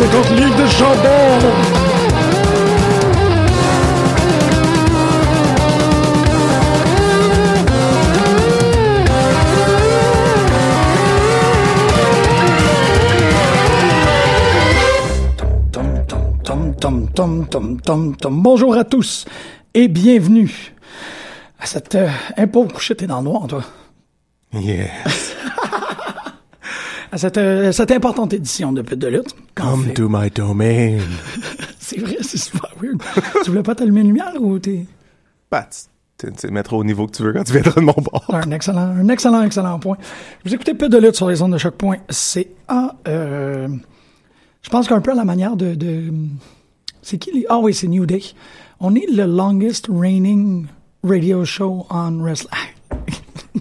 250 livres de tom, tom, tom, tom. Bonjour à tous et bienvenue à cette euh, impôt couché, t'es dans le noir, toi. Yes. À cette, euh, cette importante édition de de lutte. Come fait- to my domain. C'est vrai, c'est super weird. tu voulais pas t'allumer une lumière ou t'es Pat, tu mettre au niveau que tu veux quand tu viendras de mon bord. un excellent, un excellent, excellent point. Vous écoutez Pute de lutte sur les ondes de choc.ca. Euh, je pense qu'un peu à la manière de, de c'est qui les, ah oui, c'est New Day. On est le longest reigning radio show on wrestling. Tu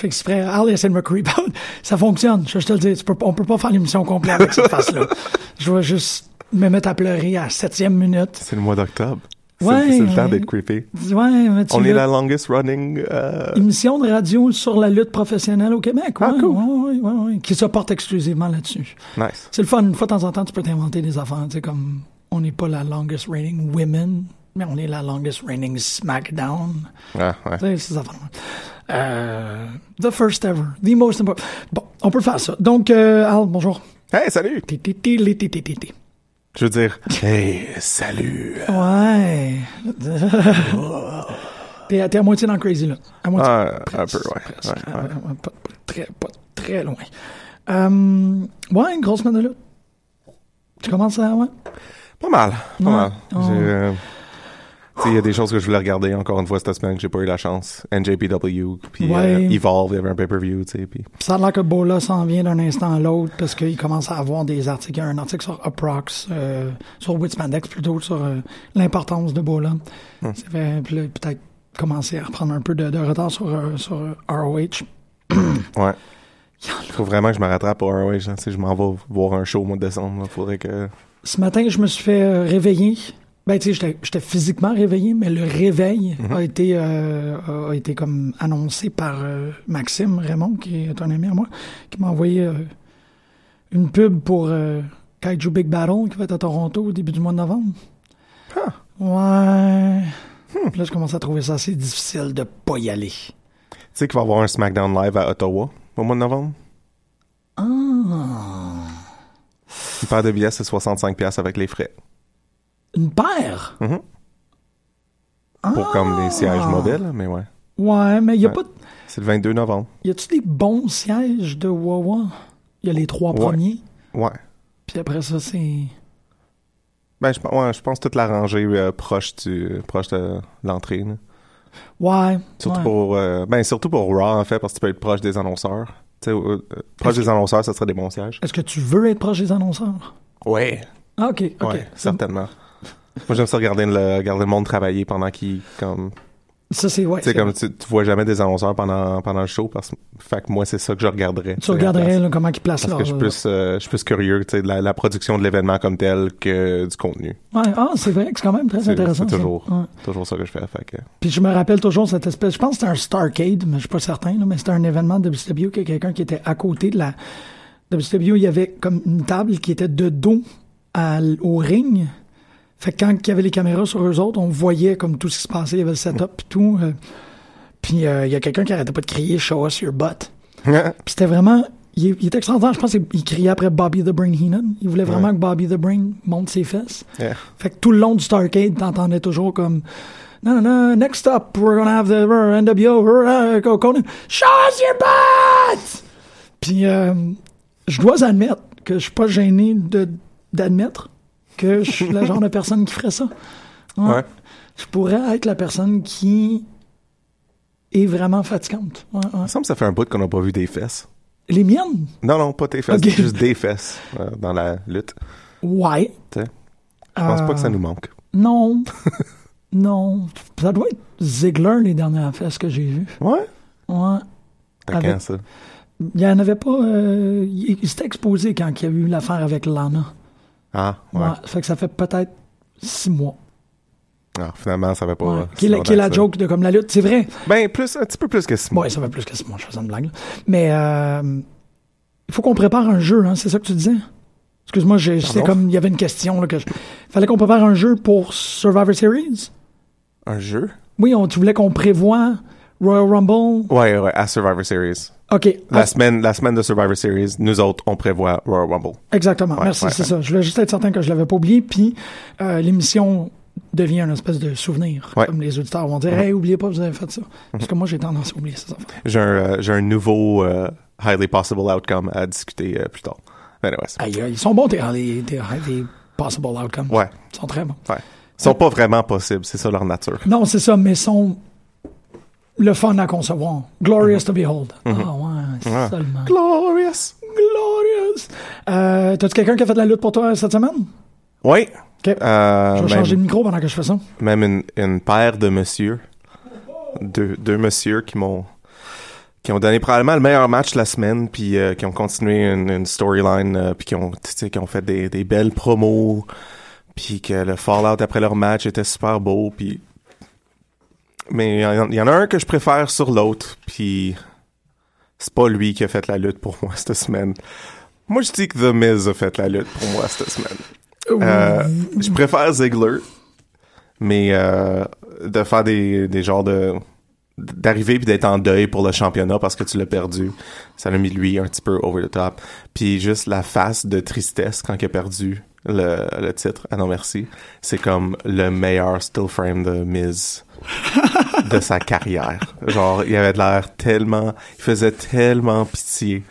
fais exprès, Al essaie de me creep out. Ça fonctionne, je, je te le dis. Tu peux, on peut pas faire l'émission complète avec cette face-là. Je vais juste me mettre à pleurer à septième minute. C'est le mois d'octobre. C'est Ouais, c'est le temps d'être creepy. Ouais, mais tu On est la longest running. euh, émission de radio sur la lutte professionnelle au Québec. Ah, ouais, cool. ouais, ouais, ouais, qui se porte exclusivement là-dessus. Nice. C'est le fun. Une fois de temps en temps, tu peux t'inventer des affaires. Tu sais, comme on n'est pas la longest reigning women, mais on est la longest reigning SmackDown. Ah, ouais. Tu sais, ces affaires euh, The first ever. The most important. Bon, on peut faire ça. Donc, euh, Al, bonjour. Hey, salut! Je veux dire, hey, salut! Ouais. T'es t'es à moitié dans Crazy, là. À moitié. Ah, un peu, ouais. Ouais, ouais. Euh, Pas, très, pas très loin. Euh, ouais, une grosse semaine de lutte. Tu commences à... Ouais? Pas mal, pas Ouais. mal. Oh. J'ai, euh, tu sais, il y a des choses que je voulais regarder encore une fois cette semaine que j'ai pas eu la chance. NJPW, puis Ouais. euh, Evolve, il y avait un pay-per-view, tu sais, puis... Ça a l'air que Bola s'en vient d'un instant à l'autre parce qu'il commence à avoir des articles. Il y a un article sur Uprox, euh, sur Witspandex plutôt, sur euh, l'importance de Bola. Hmm. Ça fait peut-être commencer à reprendre un peu de, de retard sur, sur ROH. Ouais. Faut vraiment que je me rattrape pour ROH, hein. Je m'en vais voir un show au mois de décembre, là. Faudrait que... Ce matin, je me suis fait réveiller. Ben, tu sais, j'étais- physiquement réveillé, mais le réveil Mhm. a été euh, a été comme annoncé par euh, Maxime Raymond, qui est un ami à moi, qui m'a envoyé euh, une pub pour Kaiju Big Battle qui va être à Toronto au début du mois de novembre. Ah. Ouais. Puis là, je commence à trouver ça assez difficile de pas y aller. Tu sais qu'il va y avoir un SmackDown Live à Ottawa au mois de novembre? Ah. Une paire de billets, c'est 65$ avec les frais. Une paire? Mhm. Pour comme les sièges mobiles, mais ouais. Ouais, mais il y a Ouais. pas... de- C'est le 22 novembre. Y a-tu des bons sièges de Wawa? Il y a les trois Ouais. premiers. Ouais. Puis après ça, c'est. Ben, je, ouais, je pense toute la rangée euh, proche, du, proche de l'entrée. Ouais. Surtout ouais. pour euh, ben surtout pour Raw en fait parce que tu peux être proche des annonceurs. Tu sais, euh, euh, proche des annonceurs, ça serait des bons sièges. Est-ce que tu veux être proche des annonceurs? Ouais. Ah, ok, ok. Ouais, certainement. Moi j'aime ça regarder le regarder le monde travailler pendant qu'il comme Ça, c'est. Ouais. tu sais c'est- comme tu, tu vois jamais des annonceurs pendant pendant le show parce que fait que moi c'est ça que je regarderais. Tu regarderais là, comment ils placent parce leur. que je suis plus euh, je suis plus curieux de la, la production de l'événement comme tel que du contenu. Ouais, ah, c'est vrai que c'est quand même très intéressant. c'est ça. toujours Ouais. toujours ça que je fais fait que Puis je me rappelle toujours cette espèce. Je pense que c'était un Starcade, mais je suis pas certain, là, mais c'était un événement de WCW que quelqu'un qui était à côté de la. WCW, il y avait comme une table qui était de dos à au ring. Fait que quand il y avait les caméras sur eux autres, on voyait comme tout ce qui se passait, il y avait le setup et tout. euh. Puis euh, il y a quelqu'un qui arrêtait pas de crier Show us your butt. Puis c'était vraiment. Il, il était extraordinaire. Je pense qu'il criait après Bobby the Brain Heenan. Il voulait vraiment Ouais. que Bobby the Brain monte ses fesses. Yeah. Fait que tout le long du Starcade, t'entendais toujours comme Non, non, non, next up, we're gonna have the uh, NWO, uh, Go- Conan. Show us your butt! Puis, euh, je dois admettre que je suis pas gêné de, d'admettre que je suis le genre de personne qui ferait ça. Ouais. Je pourrais être la personne qui est vraiment fatigante. Ouais, ouais. Il me semble que ça fait un bout qu'on n'a pas vu des fesses. Les miennes? Non, non, pas tes fesses, Ok. juste des fesses euh, dans la lutte. Ouais. Je pense pas que ça Euh, nous manque. Non. non. Ça doit être Ziggler, les dernières fesses que j'ai vues. Ouais? Ouais. T'as Avec- quand ça? Il y en avait pas. euh, il s'était exposé quand il y a eu l'affaire avec Lana. Ah, ouais. Ouais. Fait que ça fait peut-être six mois. Ah, finalement, ça va pas. Ouais. Qui, est la, qui est la joke de comme la lutte. C'est vrai. Ben, plus, un petit peu plus que six mois. Ouais, ça fait plus que six mois. Je faisais une blague. là. Mais euh, il faut qu'on prépare un jeu, hein. C'est ça que tu disais? Excuse-moi, j'ai- c'était comme, il y avait une question, là, que je... Fallait qu'on prépare un jeu pour Survivor Series? Un jeu? Oui, on, tu voulais qu'on prévoit Royal Rumble? Ouais, ouais, à Survivor Series. OK. La, semaine, la semaine de Survivor Series, nous autres, on prévoit Royal Rumble. Exactement. Ouais, Merci, ouais, c'est ouais. ça. Je voulais juste être certain que je l'avais pas oublié. Puis euh, l'émission devient une espèce de souvenir. Comme les auditeurs vont dire Hey, oubliez pas, vous avez fait ça. Parce que moi, j'ai tendance à oublier ça. J'ai un, euh, j'ai un nouveau euh, highly possible outcome à discuter plus tard. Mais anyway, Aïe, ils sont bons, tes, highly possible outcomes. ouais, Ils sont très bons. ouais. Ils sont pas vraiment possibles, c'est ça leur nature. Non, c'est ça, mais ils sont le fun à concevoir. Glorious to behold. Ah ouais. Ouais. seulement. Glorious! Glorious! Euh, T'as-tu quelqu'un qui a fait de la lutte pour toi cette semaine? Oui. OK. Euh, je vais même, changer de micro pendant que je fais ça. même une, une paire de monsieur. Deux, deux messieurs qui m'ont qui ont donné probablement le meilleur match de la semaine, puis euh, qui ont continué une, une storyline, euh, puis qui ont, qui ont fait des, des belles promos, puis que le fallout après leur match était super beau, puis mais il y, en- il y en a un que je préfère sur l'autre, puis c'est pas lui qui a fait la lutte pour moi cette semaine. Moi, je dis que The Miz a fait la lutte pour moi cette semaine. Euh, je préfère Ziggler, mais euh, de faire des, des genres de d'arriver puis d'être en deuil pour le championnat parce que tu l'as perdu, ça l'a mis lui un petit peu over the top. Puis juste la face de tristesse quand il a perdu le, le titre, ah non merci, c'est comme le meilleur still frame de Miz de sa carrière. Genre, il avait de l'air tellement, il faisait tellement pitié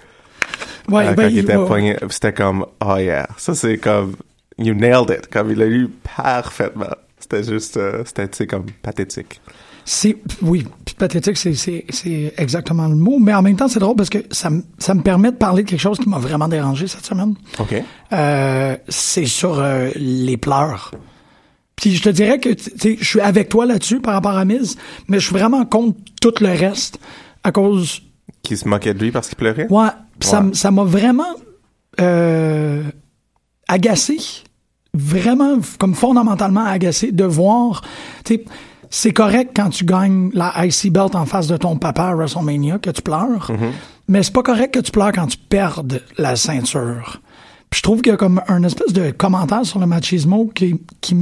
Ouais, euh, ben, quand il était ouais, ouais. pogné. C'était comme, oh yeah. Ça, c'est comme, you nailed it. Comme il a eu parfaitement. C'était juste, euh, c'était, tu sais, comme pathétique. C'est, oui, pathétique, c'est, c'est, c'est exactement le mot. Mais en même temps, c'est drôle parce que ça, me- ça me permet de parler de quelque chose qui m'a vraiment dérangé cette semaine. OK. Euh, c'est sur euh, les pleurs. Puis je te dirais que je suis avec toi là-dessus par rapport à Miz, mais je suis vraiment contre tout le reste à cause. Qui se moquait de lui parce qu'il pleurait? Ouais, puis ça, Ouais. m- ça m'a vraiment euh, agacé, vraiment comme fondamentalement agacé de voir. C'est correct quand tu gagnes la IC belt en face de ton papa à WrestleMania que tu pleures, mais c'est pas correct que tu pleures quand tu perdes la ceinture. Puis je trouve qu'il y a comme un espèce de commentaire sur le machismo qui qui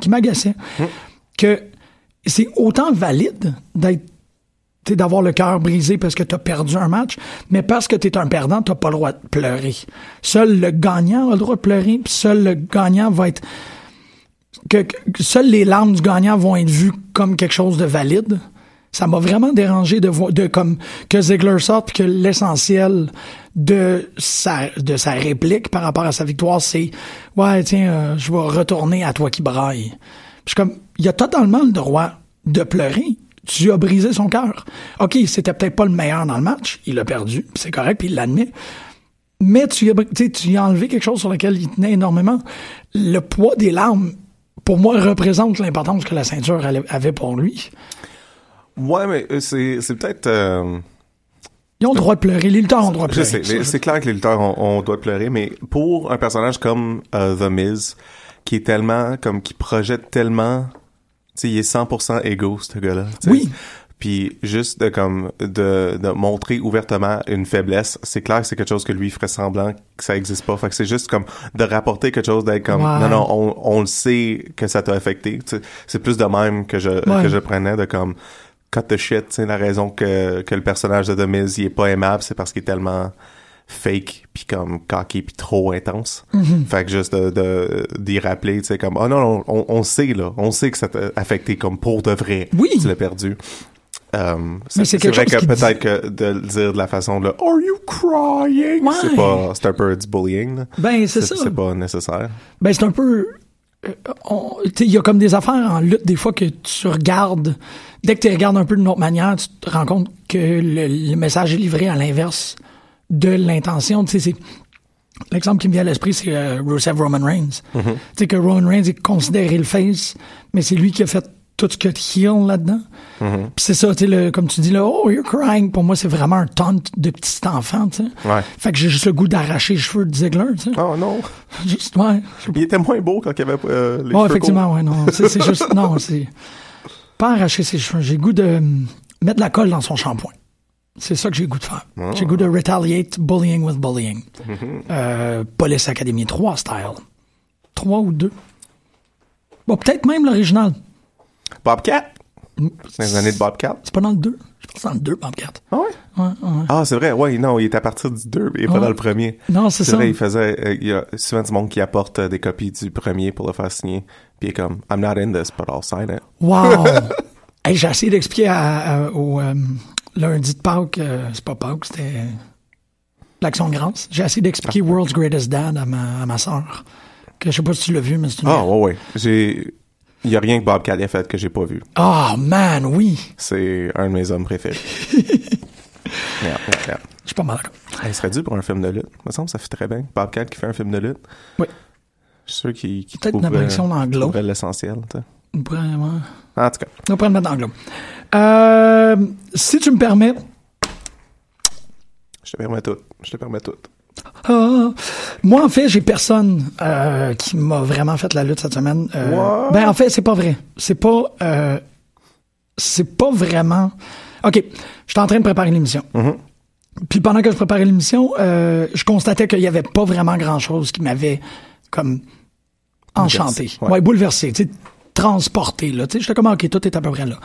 qui m'agaçait que c'est autant valide d'être d'avoir le cœur brisé parce que t'as perdu un match, mais parce que t'es un perdant, t'as pas le droit de pleurer. Seul le gagnant a le droit de pleurer, puis seul le gagnant va être que, que seules les larmes du gagnant vont être vues comme quelque chose de valide. Ça m'a vraiment dérangé de voir de comme que Ziggler sorte que l'essentiel de sa de sa réplique par rapport à sa victoire c'est ouais tiens euh, je vais retourner à toi qui braille. Puis comme il a totalement le droit de pleurer. Tu as brisé son cœur. OK, c'était peut-être pas le meilleur dans le match, il a perdu, c'est correct, puis il l'admet. Mais tu, as, tu as enlevé quelque chose sur lequel il tenait énormément. Le poids des larmes, pour moi, représente l'importance que la ceinture avait pour lui. Ouais, mais euh, c'est, c'est peut-être, euh, Ils ont le droit de pleurer. Les lutteurs ont le droit de je pleurer. sais, c'est clair que les lutteurs ont, ont doit pleurer, mais pour un personnage comme euh, The Miz, qui est tellement, comme, qui projette tellement, tu sais, il est 100% égo, ce gars-là. Oui. Puis juste de comme de, de montrer ouvertement une faiblesse, c'est clair que c'est quelque chose que lui ferait semblant que ça existe pas. Fait que c'est juste comme de rapporter quelque chose d'être comme Ouais. non non on, on le sait que ça t'a affecté. C'est plus de même que je Ouais. que je prenais de comme cut the shit. Sais la raison que que le personnage de Miz il est pas aimable, c'est parce qu'il est tellement fake puis comme cocky puis trop intense. Mm-hmm. Fait que juste de d'y rappeler, tu sais comme oh non, non on, on sait là, on sait que ça t'a affecté comme pour de vrai. Oui. Tu l'as perdu. Mais c'est c'est c'est vrai que peut-être que de le dire de la façon de Are you crying? Ouais. C'est pas c'est un peu du bullying. là. Ben, c'est C'est ça. c'est pas nécessaire. Ben, c'est un peu. Euh, Il y a comme des affaires en lutte, des fois, que tu regardes. Dès que tu regardes un peu d'une autre manière, tu te rends compte que le, le message est livré à l'inverse de l'intention. Tu sais. L'exemple qui me vient à l'esprit, c'est euh, Rusev Roman Reigns. Tu sais, que Roman Reigns est considéré le face, mais c'est lui qui a fait tout ce que de heel là-dedans. Puis c'est ça, tu sais, le- comme tu dis là, oh, you're crying. Pour moi, c'est vraiment un taunt de petit enfant, tu sais. Ouais. Fait que j'ai juste le goût d'arracher les cheveux de Ziggler, tu sais. Oh non. Juste, ouais. Il était moins beau quand il avait euh, les Bon, cheveux effectivement, ouais, non. C'est juste, non, c'est pas arracher ses cheveux. J'ai goût de hum, mettre de la colle dans son shampoing. C'est ça que j'ai le goût de faire. Ah. J'ai le goût de retaliate bullying with bullying. Euh, Police Academy 3 style. 3 ou 2. Bon, peut-être même l'original. Bobcat? C'est les années de Bobcat? C'est pas dans le 2. Je pense que c'est dans le 2, Bobcat. Ah ouais? Ouais, ouais. Ah, c'est vrai, ouais, non, il est à partir du 2, il est pas Ouais. dans le premier. Non, c'est ça. vrai, il faisait, euh, il y a souvent du monde qui apporte euh, des copies du premier pour le faire signer. Puis il est comme, I'm not in this, but I'll sign it. Wow! hey, j'ai essayé d'expliquer à- à- au euh, lundi de Pâques, euh, c'est pas Pâques, c'était l'Action de grâce. J'ai essayé d'expliquer World's Greatest Dad à ma, à ma soeur. Que je sais pas si tu l'as vu, mais c'est une... Ah, ouais, ouais. J'ai, il y a rien que Bobcat ait fait que j'ai pas vu. Ah, man, oui! C'est un de mes hommes préférés. yeah, yeah, yeah. Je suis pas mal d'accord. Il serait dû pour un film de lutte. Il me semble que ça fait très bien. Bobcat qui fait un film de lutte. Oui. Je suis sûr qu'il qu'il Peut-être une apparition dans Glow. trouverait l'essentiel, tu sais. Ouais. En tout cas. On pourrait le mettre dans globe. Euh, si tu me permets, Je te permets tout. Je te permets tout. Ah, moi, en fait, j'ai personne euh, qui m'a vraiment fait la lutte cette semaine. Euh, ben, en fait, c'est pas vrai. C'est pas, euh, c'est pas vraiment. Ok, j'étais en train de préparer l'émission. Mhm. Puis pendant que je préparais l'émission, euh, je constatais qu'il y avait pas vraiment grand-chose qui m'avait comme enchanté, ouais. ouais, bouleversé, tu sais, transporté là. Tu sais, j'étais comme ok, tout est à peu près là.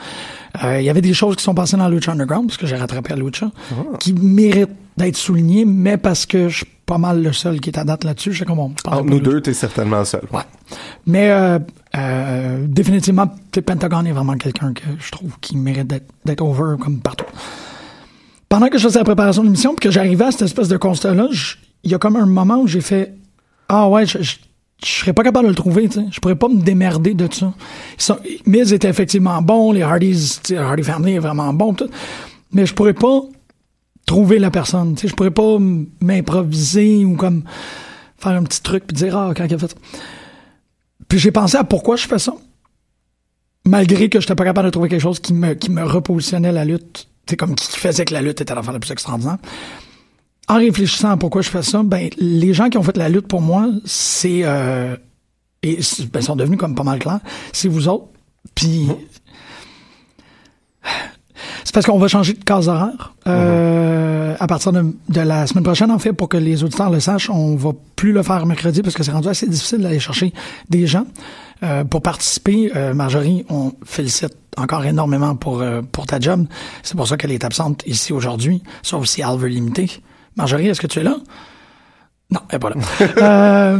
Euh, Il y avait des choses qui sont passées dans Lucha Underground parce que j'ai rattrapé à Lucha, Ah. qui méritent d'être soulignées, mais parce que je suis pas mal le seul qui est à date là-dessus. J'étais comme parle Entre pas nous deux, t'es certainement seul. Ouais. Mais euh, euh, définitivement, Pentagon est vraiment quelqu'un que je trouve qui mérite d'être- over comme partout. Pendant que je faisais la préparation de l'émission, puis que j'arrivais à cette espèce de constat-là, il y a comme un moment où j'ai fait Ah ouais, je, je, je serais pas capable de le trouver, tu sais. Je pourrais pas me démerder de ça. Miz était effectivement bon, les Hardys, Hardy Family est vraiment bon, tout. Mais je pourrais pas trouver la personne, tu sais. Je pourrais pas m'improviser ou comme faire un petit truc puis dire Ah, quand il a fait ça. Puis j'ai pensé à pourquoi je fais ça. Malgré que je n'étais pas capable de trouver quelque chose qui me, qui me repositionnait la lutte. C'est comme qui faisait que la lutte était l'affaire la plus extraordinaire. En réfléchissant à pourquoi je fais ça, ben, les gens qui ont fait la lutte pour moi, c'est, euh, et ben, sont devenus comme pas mal clairs, c'est vous autres. Puis, c'est parce qu'on va changer de case horaire. Euh, À partir de, de la semaine prochaine, en fait, pour que les auditeurs le sachent, on va plus le faire mercredi parce que c'est rendu assez difficile d'aller chercher des gens euh, pour participer. Euh, Marjorie, on félicite encore énormément pour, euh, pour ta job. C'est pour ça qu'elle est absente ici aujourd'hui, sauf si elle veut limiter. Marjorie, est-ce que tu es là? Non, elle est pas là. euh,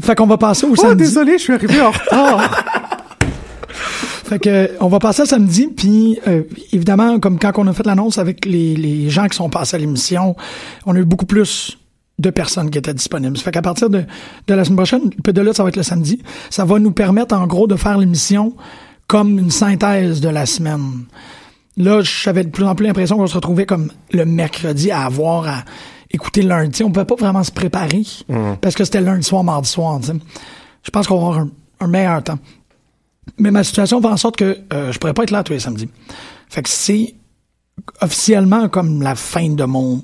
fait qu'on va passer au Oh, samedi. désolé, je suis arrivé en retard. Fait que on va passer à samedi, puis euh, évidemment, comme quand on a fait l'annonce avec les, les gens qui sont passés à l'émission, on a eu beaucoup plus de personnes qui étaient disponibles. Ça fait qu'à partir de, de la semaine prochaine, peu de lutte, ça va être le samedi. Ça va nous permettre, en gros, de faire l'émission comme une synthèse de la semaine. Là, j'avais de plus en plus l'impression qu'on se retrouvait comme le mercredi à avoir à écouter le lundi. On pouvait pas vraiment se préparer parce que c'était lundi soir, mardi soir. Je pense qu'on va avoir un, un meilleur temps. Mais ma situation fait en sorte que euh, je pourrais pas être là tous les samedis. Fait que c'est officiellement comme la fin de mon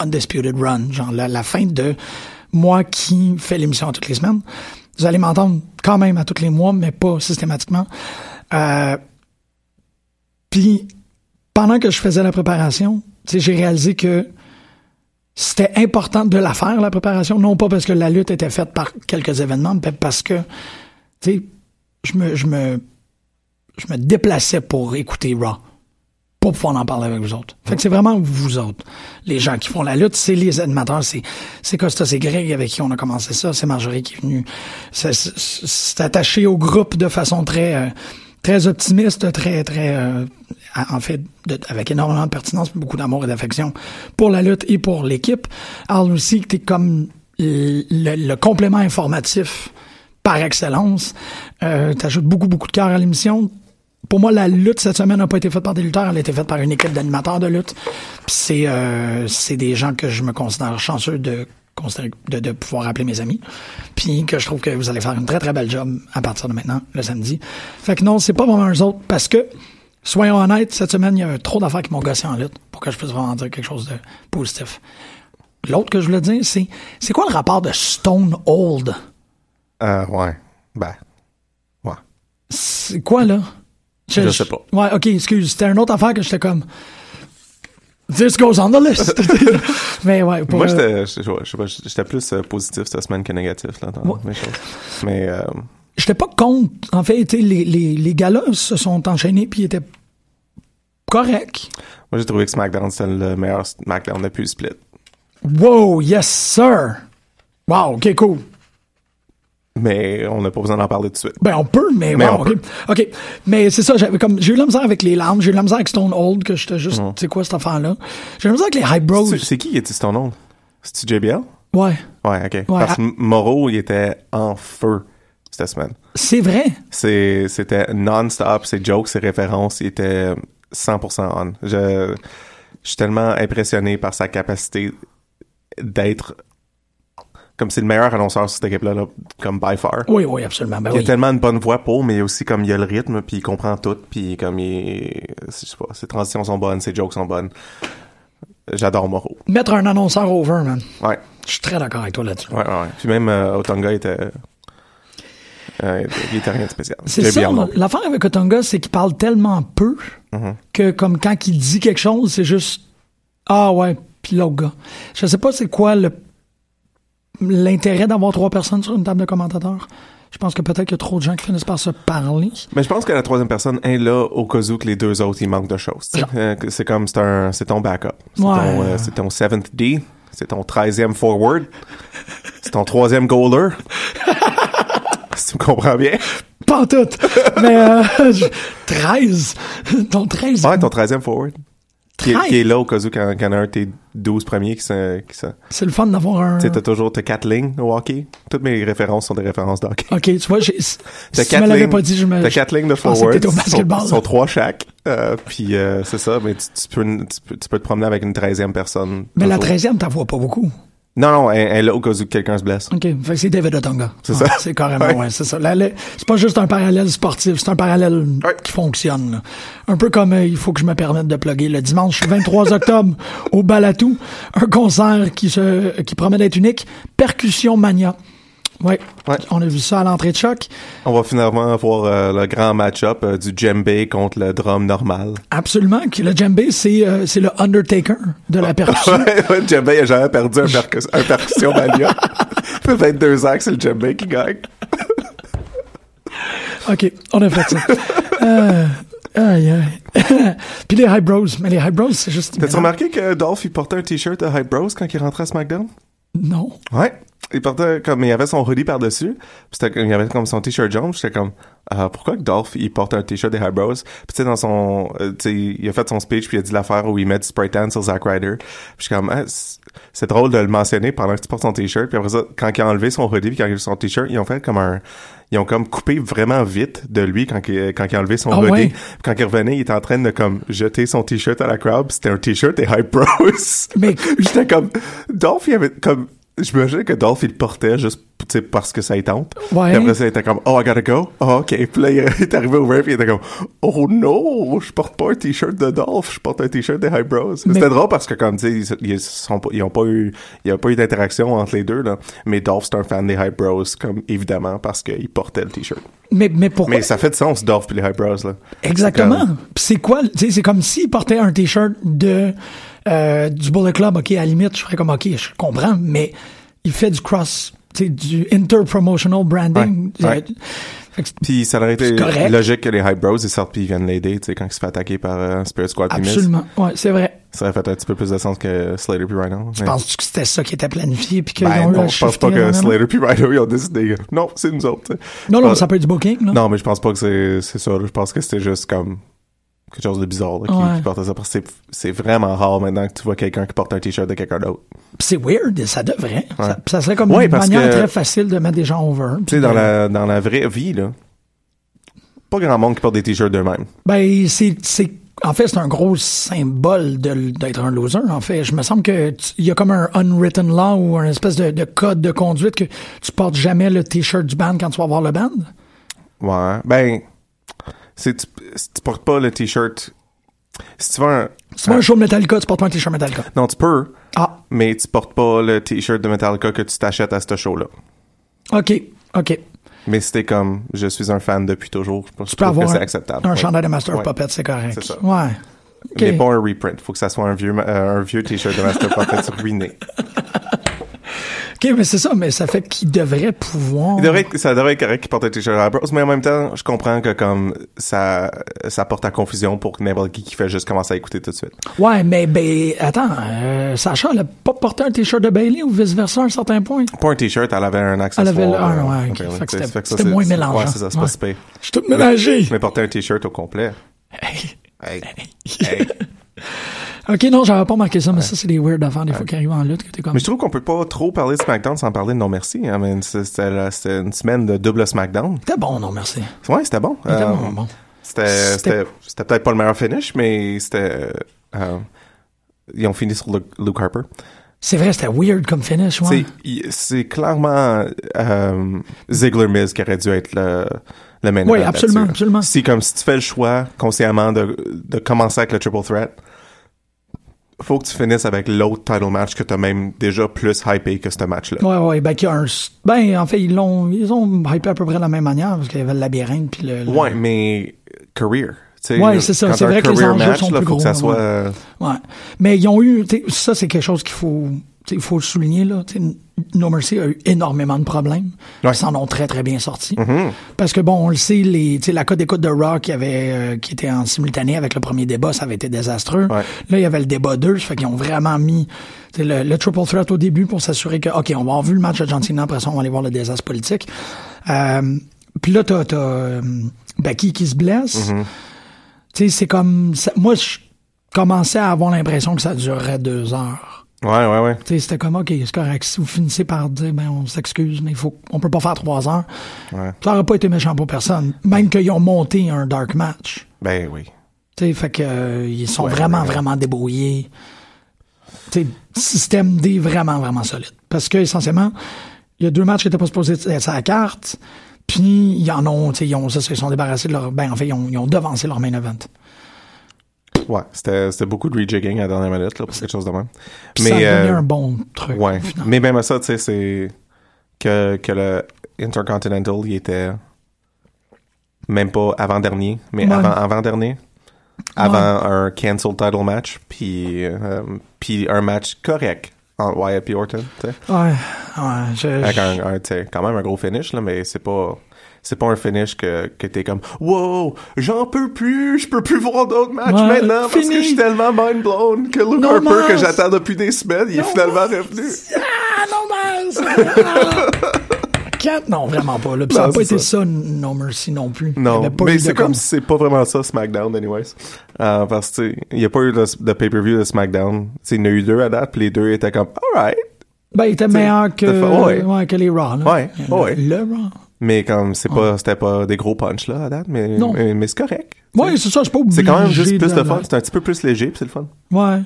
Undisputed Run, genre la, la fin de moi qui fais l'émission toutes les semaines. Vous allez m'entendre quand même à tous les mois, mais pas systématiquement. Euh, Puis pendant que je faisais la préparation, j'ai réalisé que c'était important de la faire, la préparation, non pas parce que la lutte était faite par quelques événements, mais parce que, je me, je me, je me déplaçais pour écouter Raw. Pour pouvoir en parler avec vous autres. Fait que c'est vraiment vous autres. Les gens qui font la lutte, c'est les animateurs, c'est, c'est Costa, c'est Greg avec qui on a commencé ça, c'est Marjorie qui est venue. C'est attaché au groupe de façon très, euh, très optimiste, très, très, euh, en fait, avec énormément de pertinence, beaucoup d'amour et d'affection pour la lutte et pour l'équipe. Al aussi, t'es comme le, complément informatif par excellence. Euh, T'ajoutes beaucoup, beaucoup de cœur à l'émission. Pour moi, la lutte cette semaine n'a pas été faite par des lutteurs, elle a été faite par une équipe d'animateurs de lutte. C'est euh, c'est des gens que je me considère chanceux de de, de pouvoir appeler mes amis. Puis que je trouve que vous allez faire une très très belle job à partir de maintenant, le samedi. Fait que non, c'est pas vraiment eux autres parce que soyons honnêtes, cette semaine, il y a trop d'affaires qui m'ont gossé en lutte pour que je puisse vraiment dire quelque chose de positif. L'autre que je voulais dire, c'est c'est quoi le rapport de Stone Old? Euh, ouais. Ben. Ouais. C'est quoi, là? Je sais pas. Ouais, ok, excuse. C'était une autre affaire que j'étais comme. This goes on the list. mais ouais, pour, Moi, euh, j'étais, plus euh, positif cette semaine que négatif, là, dans Ouais. mes choses. Mais, euh, j'étais pas contre. En fait, les, les, les gars-là se sont enchaînés puis ils étaient corrects. moi, j'ai trouvé que SmackDown, c'était le meilleur SmackDown depuis le split. Wow, yes, sir. Wow, ok, cool. Mais on n'a pas besoin d'en parler tout de suite. Ben, on peut, mais, Mais wow, on ok. peut. OK. Mais c'est ça, j'avais comme, j'ai eu la misère avec les larmes, j'ai eu la misère avec Stone Old, que j'étais juste, tu sais quoi, cette affaire-là? J'ai eu la misère avec les High Bros. C'est- C'est qui qui était ton nom? C'est-tu JBL? Ouais. Ouais, ok. Parce que Moreau, il était en feu cette semaine. C'est vrai? C'est, c'était non-stop, ses jokes, ses références, il était 100% on. Je, je suis tellement impressionné par sa capacité d'être comme c'est le meilleur annonceur sur cette équipe-là, là, comme by far. Oui, oui, absolument. Ben Il a tellement une bonne voix pour, mais aussi comme il a le rythme, puis il comprend tout, puis comme il, je sais pas, ses transitions sont bonnes, ses jokes sont bonnes. J'adore Moreau. Mettre un annonceur over, man. Ouais, Je suis très d'accord avec toi là-dessus. ouais, ouais. ouais. Puis même euh, Otonga était, euh, il était rien de spécial. C'est ça, l'affaire avec Otonga, c'est qu'il parle tellement peu Mm-hmm. que comme quand il dit quelque chose, c'est juste Ah ouais, puis l'autre gars. Je sais pas c'est quoi le l'intérêt d'avoir trois personnes sur une table de commentateurs. Je pense que peut-être qu'il y a trop de gens qui finissent par se parler. Mais je pense que la troisième personne est là au cas où que les deux autres, il manque de choses. Euh, c'est comme, c'est un, c'est ton backup. C'est Ouais. ton, euh, c'est ton seventh D. C'est ton treizième forward. c'est ton troisième goaler. si tu me comprends bien. Pas en tout. Mais euh, je- 13. Ton 13. Ouais, ton treizième forward. Qui est, 13. qui est là au cas où qu'il y en a un de tes 12 premiers qui se, C'est le fun d'avoir un. tu sais, t'as toujours tes quatre lignes au hockey. Toutes mes références sont des références de hockey. Ok, tu vois, j'ai- si T'as tu me l'avais pas dit, je me. T'as quatre lignes de forward. au sont, basketball. sont trois chaque. Euh, puis euh, c'est ça, mais tu, tu peux, tu, peux, tu peux te promener avec une treizième personne. Mais la toujours. 13e, t'en vois pas beaucoup. Non, non, elle, elle est là au cas où quelqu'un se blesse. OK. Fait que c'est David Otonga. C'est Ah, ça. C'est carrément, Ouais. ouais, c'est ça. C'est pas juste un parallèle sportif, c'est un parallèle Ouais. qui fonctionne. là. Un peu comme euh, il faut que je me permette de plugger le dimanche 23 octobre au Balatou, un concert qui se qui promet d'être unique, Percussion Mania. Ouais. Ouais. On a vu ça à l'entrée de choc. On va finalement avoir euh, le grand match-up euh, du djembé contre le drum normal. Absolument. Le djembé, c'est euh, le Undertaker de la percussion. Ouais, ouais, le djembé, il a jamais perdu un, percus- un percussion mania. Ça fait 22 ans que c'est le djembé qui gagne. OK, on a fait ça. euh, aïe, aïe. Puis les High Bros. Mais les High Bros, c'est juste... T'as-tu remarqué que Dolph, il portait un t-shirt de Hype Bros quand il rentrait à SmackDown? Non. Ouais. Il portait comme, il avait son hoodie par-dessus. Puis c'était, il avait comme son t-shirt jaune. J'étais comme, ah, pourquoi que Dolph, il porte un t-shirt des High Bros? Puis tu sais, dans son, euh, tu sais, il a fait son speech puis il a dit l'affaire où il met du spray tan sur Zack Ryder. Puis comme, ah, c'est- drôle de le mentionner pendant que tu portes son t-shirt. Puis après ça, quand il a enlevé son hoodie puis quand il a enlevé son t-shirt, ils ont fait comme un, ils ont comme coupé vraiment vite de lui quand il, quand il a enlevé son Ah hoodie. ouais? Quand il revenait, il était en train de comme jeter son t-shirt à la crowd. C'était un t-shirt des Hype Bros. Mais J'étais comme, Dolph, il avait comme, je me que Dolph, il le portait juste, tu sais, parce que ça y tente. Ouais. Puis après ça, il était comme, oh, I gotta go. Oh, ok. Puis là, il est arrivé au ref, il était comme, oh non, je porte pas un t-shirt de Dolph, je porte un t-shirt des High Bros. Mais- C'était drôle parce que, comme, tu sais, ils, sont ont pas eu, il y a pas eu d'interaction entre les deux, là. Mais Dolph, c'est un fan des High Bros, comme, évidemment, parce qu'il portait le t-shirt. Mais, mais pourquoi? Mais ça fait de sens, Dolph pis les High Bros, là. Exactement. C'est comme- Puis c'est quoi? Tu sais, c'est comme s'il portait un t-shirt de euh, du Bullet Club. OK, à la limite, je ferais comme OK, je comprends, mais il fait du cross, du inter-promotional branding. Ouais, ouais. Euh, Puis ça aurait été logique que les High Bros, ils sortent puis ils viennent l'aider, tu sais, quand il se fait attaquer par euh, Spirit Squad absolument. Ouais, c'est vrai. Ça aurait fait un petit peu plus de sens que Slater puis Rhino. Tu mais- penses que c'était ça qui était planifié puis qu'ils Ben ont non, je pense pas que? Slater puis Rhino, ils ont décidé. Non, c'est nous autres. Non, non, ça peut être du booking, là. Non, mais je pense pas que c'est ça. Je pense que c'était juste comme quelque chose de bizarre là, qui, Ouais. qui portait ça. Parce que c'est- vraiment rare maintenant que tu vois quelqu'un qui porte un t-shirt de quelqu'un d'autre. C'est weird, ça devrait. Ouais. Ça, ça serait comme Ouais, une manière que- très facile de mettre des gens over. Tu sais, dans la, dans la vraie vie, là, pas grand monde qui porte des t-shirts d'eux-mêmes. Ben, c'est, en fait, c'est un gros symbole d'être un loser, en fait. Je me semble que il y a comme un unwritten law ou un espèce de, de code de conduite que tu portes jamais le t-shirt du band quand tu vas voir le band. Ouais. Ben, c'est tu, si tu portes pas le t-shirt. Si tu vas un. Si tu vas un show de Metallica, tu portes pas un t-shirt Metallica. Non, tu peux, Ah, mais tu portes pas le t-shirt de Metallica que tu t'achètes à ce show-là. OK, OK. Mais t'es comme, je suis un fan depuis toujours, je Tu peux avoir que c'est un, acceptable. un Ouais. chandail de Master Ouais. Puppets, c'est correct. C'est ça. Ouais. Ok. mais pas un reprint. Faut que ça soit un vieux, euh, un vieux t-shirt de Master Puppets ruiné. OK, mais c'est ça, mais ça fait qu'il devrait pouvoir... Il devrait, ça devrait être correct qu'il porte un t-shirt à Bros, mais en même temps, je comprends que comme ça, ça porte à confusion pour n'importe qui qui fait juste commencer à écouter tout de suite. Ouais, mais ben, attends, euh, Sacha, elle a pas porté un t-shirt de Bailey ou vice-versa à un certain point? Pas un t-shirt, elle avait un accessoire. Elle avait le- ah, euh, ouais, ok. ok, Fait que c'est- c'était- fait moins mélangeant. Ouais, c'est ça, c'est Ouais. pas. Je suis tout mélangé. Mais porter un t-shirt au complet. Hey. Hey. Hey. OK, non, j'avais pas marqué ça, mais ça, c'est des weird affaires des fois qui arrivent en lutte que t'es comme... Mais je trouve qu'on peut pas trop parler de SmackDown sans parler de non merci. Hein, c'était c'était une semaine de double SmackDown. C'était bon, non, merci. Ouais, c'était bon. C'était Euh, bon, bon. C'était C'était- c'était c'était peut-être pas le meilleur finish, mais c'était euh, ils ont fini sur Luke, Luke Harper. C'est vrai, c'était weird comme finish, ouais. C'est clairement euh, Ziggler Miz qui aurait dû être le, le main Oui, absolument, absolument. Si comme si tu fais le choix consciemment de, de commencer avec le triple threat, faut que tu finisses avec l'autre title match que t'as même déjà plus hypé que ce match-là. Ouais, ouais, ben, a un... Ben, en fait, ils l'ont, ils ont hypé à peu près de la même manière, parce qu'il y avait le labyrinthe, puis le... le- Ouais, mais career. Ouais, c'est ça. C'est vrai que les enjeux match, sont là, plus faut que ça gros, soit. ouais. Ouais. Mais ils ont eu, ça c'est quelque chose qu'il faut, il faut le souligner là. No Mercy a eu énormément de problèmes. Ouais. Ils s'en ont très très bien sortis. mhm. Parce que bon, on le sait, les, la code d'écoute de Rock qui avait, euh, qui était en simultané avec le premier débat, ça avait été désastreux. Ouais. Là, il y avait le débat 2, ça fait qu'ils ont vraiment mis le, le triple threat au début pour s'assurer que, ok, on va avoir vu le match de John Cena, après ça, on va aller voir le désastre politique. Euh, puis là, t'as, t'as euh, Becky qui se blesse. Mm-hmm. Tu sais, c'est comme, ça- moi, je commençais à avoir l'impression que ça durerait deux heures. Ouais, ouais, ouais. Tu sais, c'était comme, OK, c'est correct. Si vous finissez par dire, ben, on s'excuse, mais il faut, on peut pas faire trois heures. Ouais. Ça aurait pas été méchant pour personne. Même qu'ils ont monté un dark match. Ben oui. Tu sais, fait que, euh, ils sont Ouais, vraiment, ouais. vraiment débrouillés. Tu sais, système D vraiment, vraiment solide. Parce que, essentiellement, il y a deux matchs qui étaient pas supposés être sur la carte. Puis, ils en ont, tu sais, ils ont, ça, ils sont débarrassés de leur, ben, en fait, ils ont, ils ont devancé leur main event. Ouais, c'était c'était beaucoup de rejigging à la dernière minute, là, pour quelque chose de même. Puis ça a Mais, donné euh, un bon truc. ouais. Mais même à ça, tu sais, c'est que, que le Intercontinental, il était même pas avant-dernier, mais Ouais. avant, avant-dernier. Avant un cancel title match, puis, euh, puis un match correct entre Wyatt et Orton, tu sais. Ouais, ouais. Je, Avec je- un, un, tu sais, quand même un gros finish, là, mais c'est pas, c'est pas un finish que, que t'es comme, wow, j'en peux plus, je peux plus voir d'autres matchs Ouais, maintenant parce que je suis tellement mind blown que Luke No Harper que j'attends depuis des semaines, il est finalement revenu. Ah, non. Quatre? Non, vraiment pas. Là. Puis ça Non, n'a pas c'est été ça. ça. No Mercy non plus. Non, pas mais c'est comme si c'est pas vraiment ça SmackDown anyways. Euh, parce que il y a pas eu de, de pay-per-view de SmackDown. Il y en a eu deux à date, puis les deux étaient comme alright. Ben, il était T'sais, meilleur que, ouais. ouais, que les Raw. Là. Ouais, le, ouais. Le Raw. Mais comme c'est pas, c'était pas des gros punch là à date, mais Non. mais, mais c'est correct. Ouais, c'est ça, c'est pas obligé. C'est quand même juste plus de fun. C'est un petit peu plus léger, puis c'est le fun. Ouais.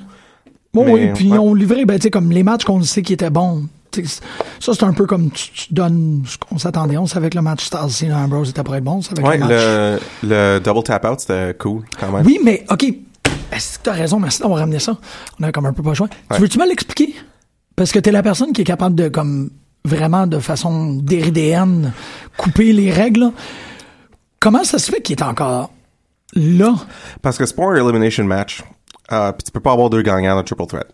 Bon, Mais, oui, puis ouais. ils ont livré, ben, tu sais, comme les matchs qu'on sait qui étaient bons. Ça, c'est un peu comme tu, tu donnes ce qu'on s'attendait. On savait que le match Styles Cena Ambrose était être bon. On que Ouais, le match... le, le double tap out, c'était cool quand même. Oui, mais OK. Est-ce que t'as raison? Merci d'avoir ramené ça. On a comme un peu pas choix. Ouais. Tu veux-tu me l'expliquer? Parce que t'es la personne qui est capable de, comme, vraiment de façon déridéenne, couper les règles. là. Comment ça se fait qu'il est encore là? Parce que c'est pas un elimination match. Euh, puis tu peux pas avoir deux gagnants dans triple threat.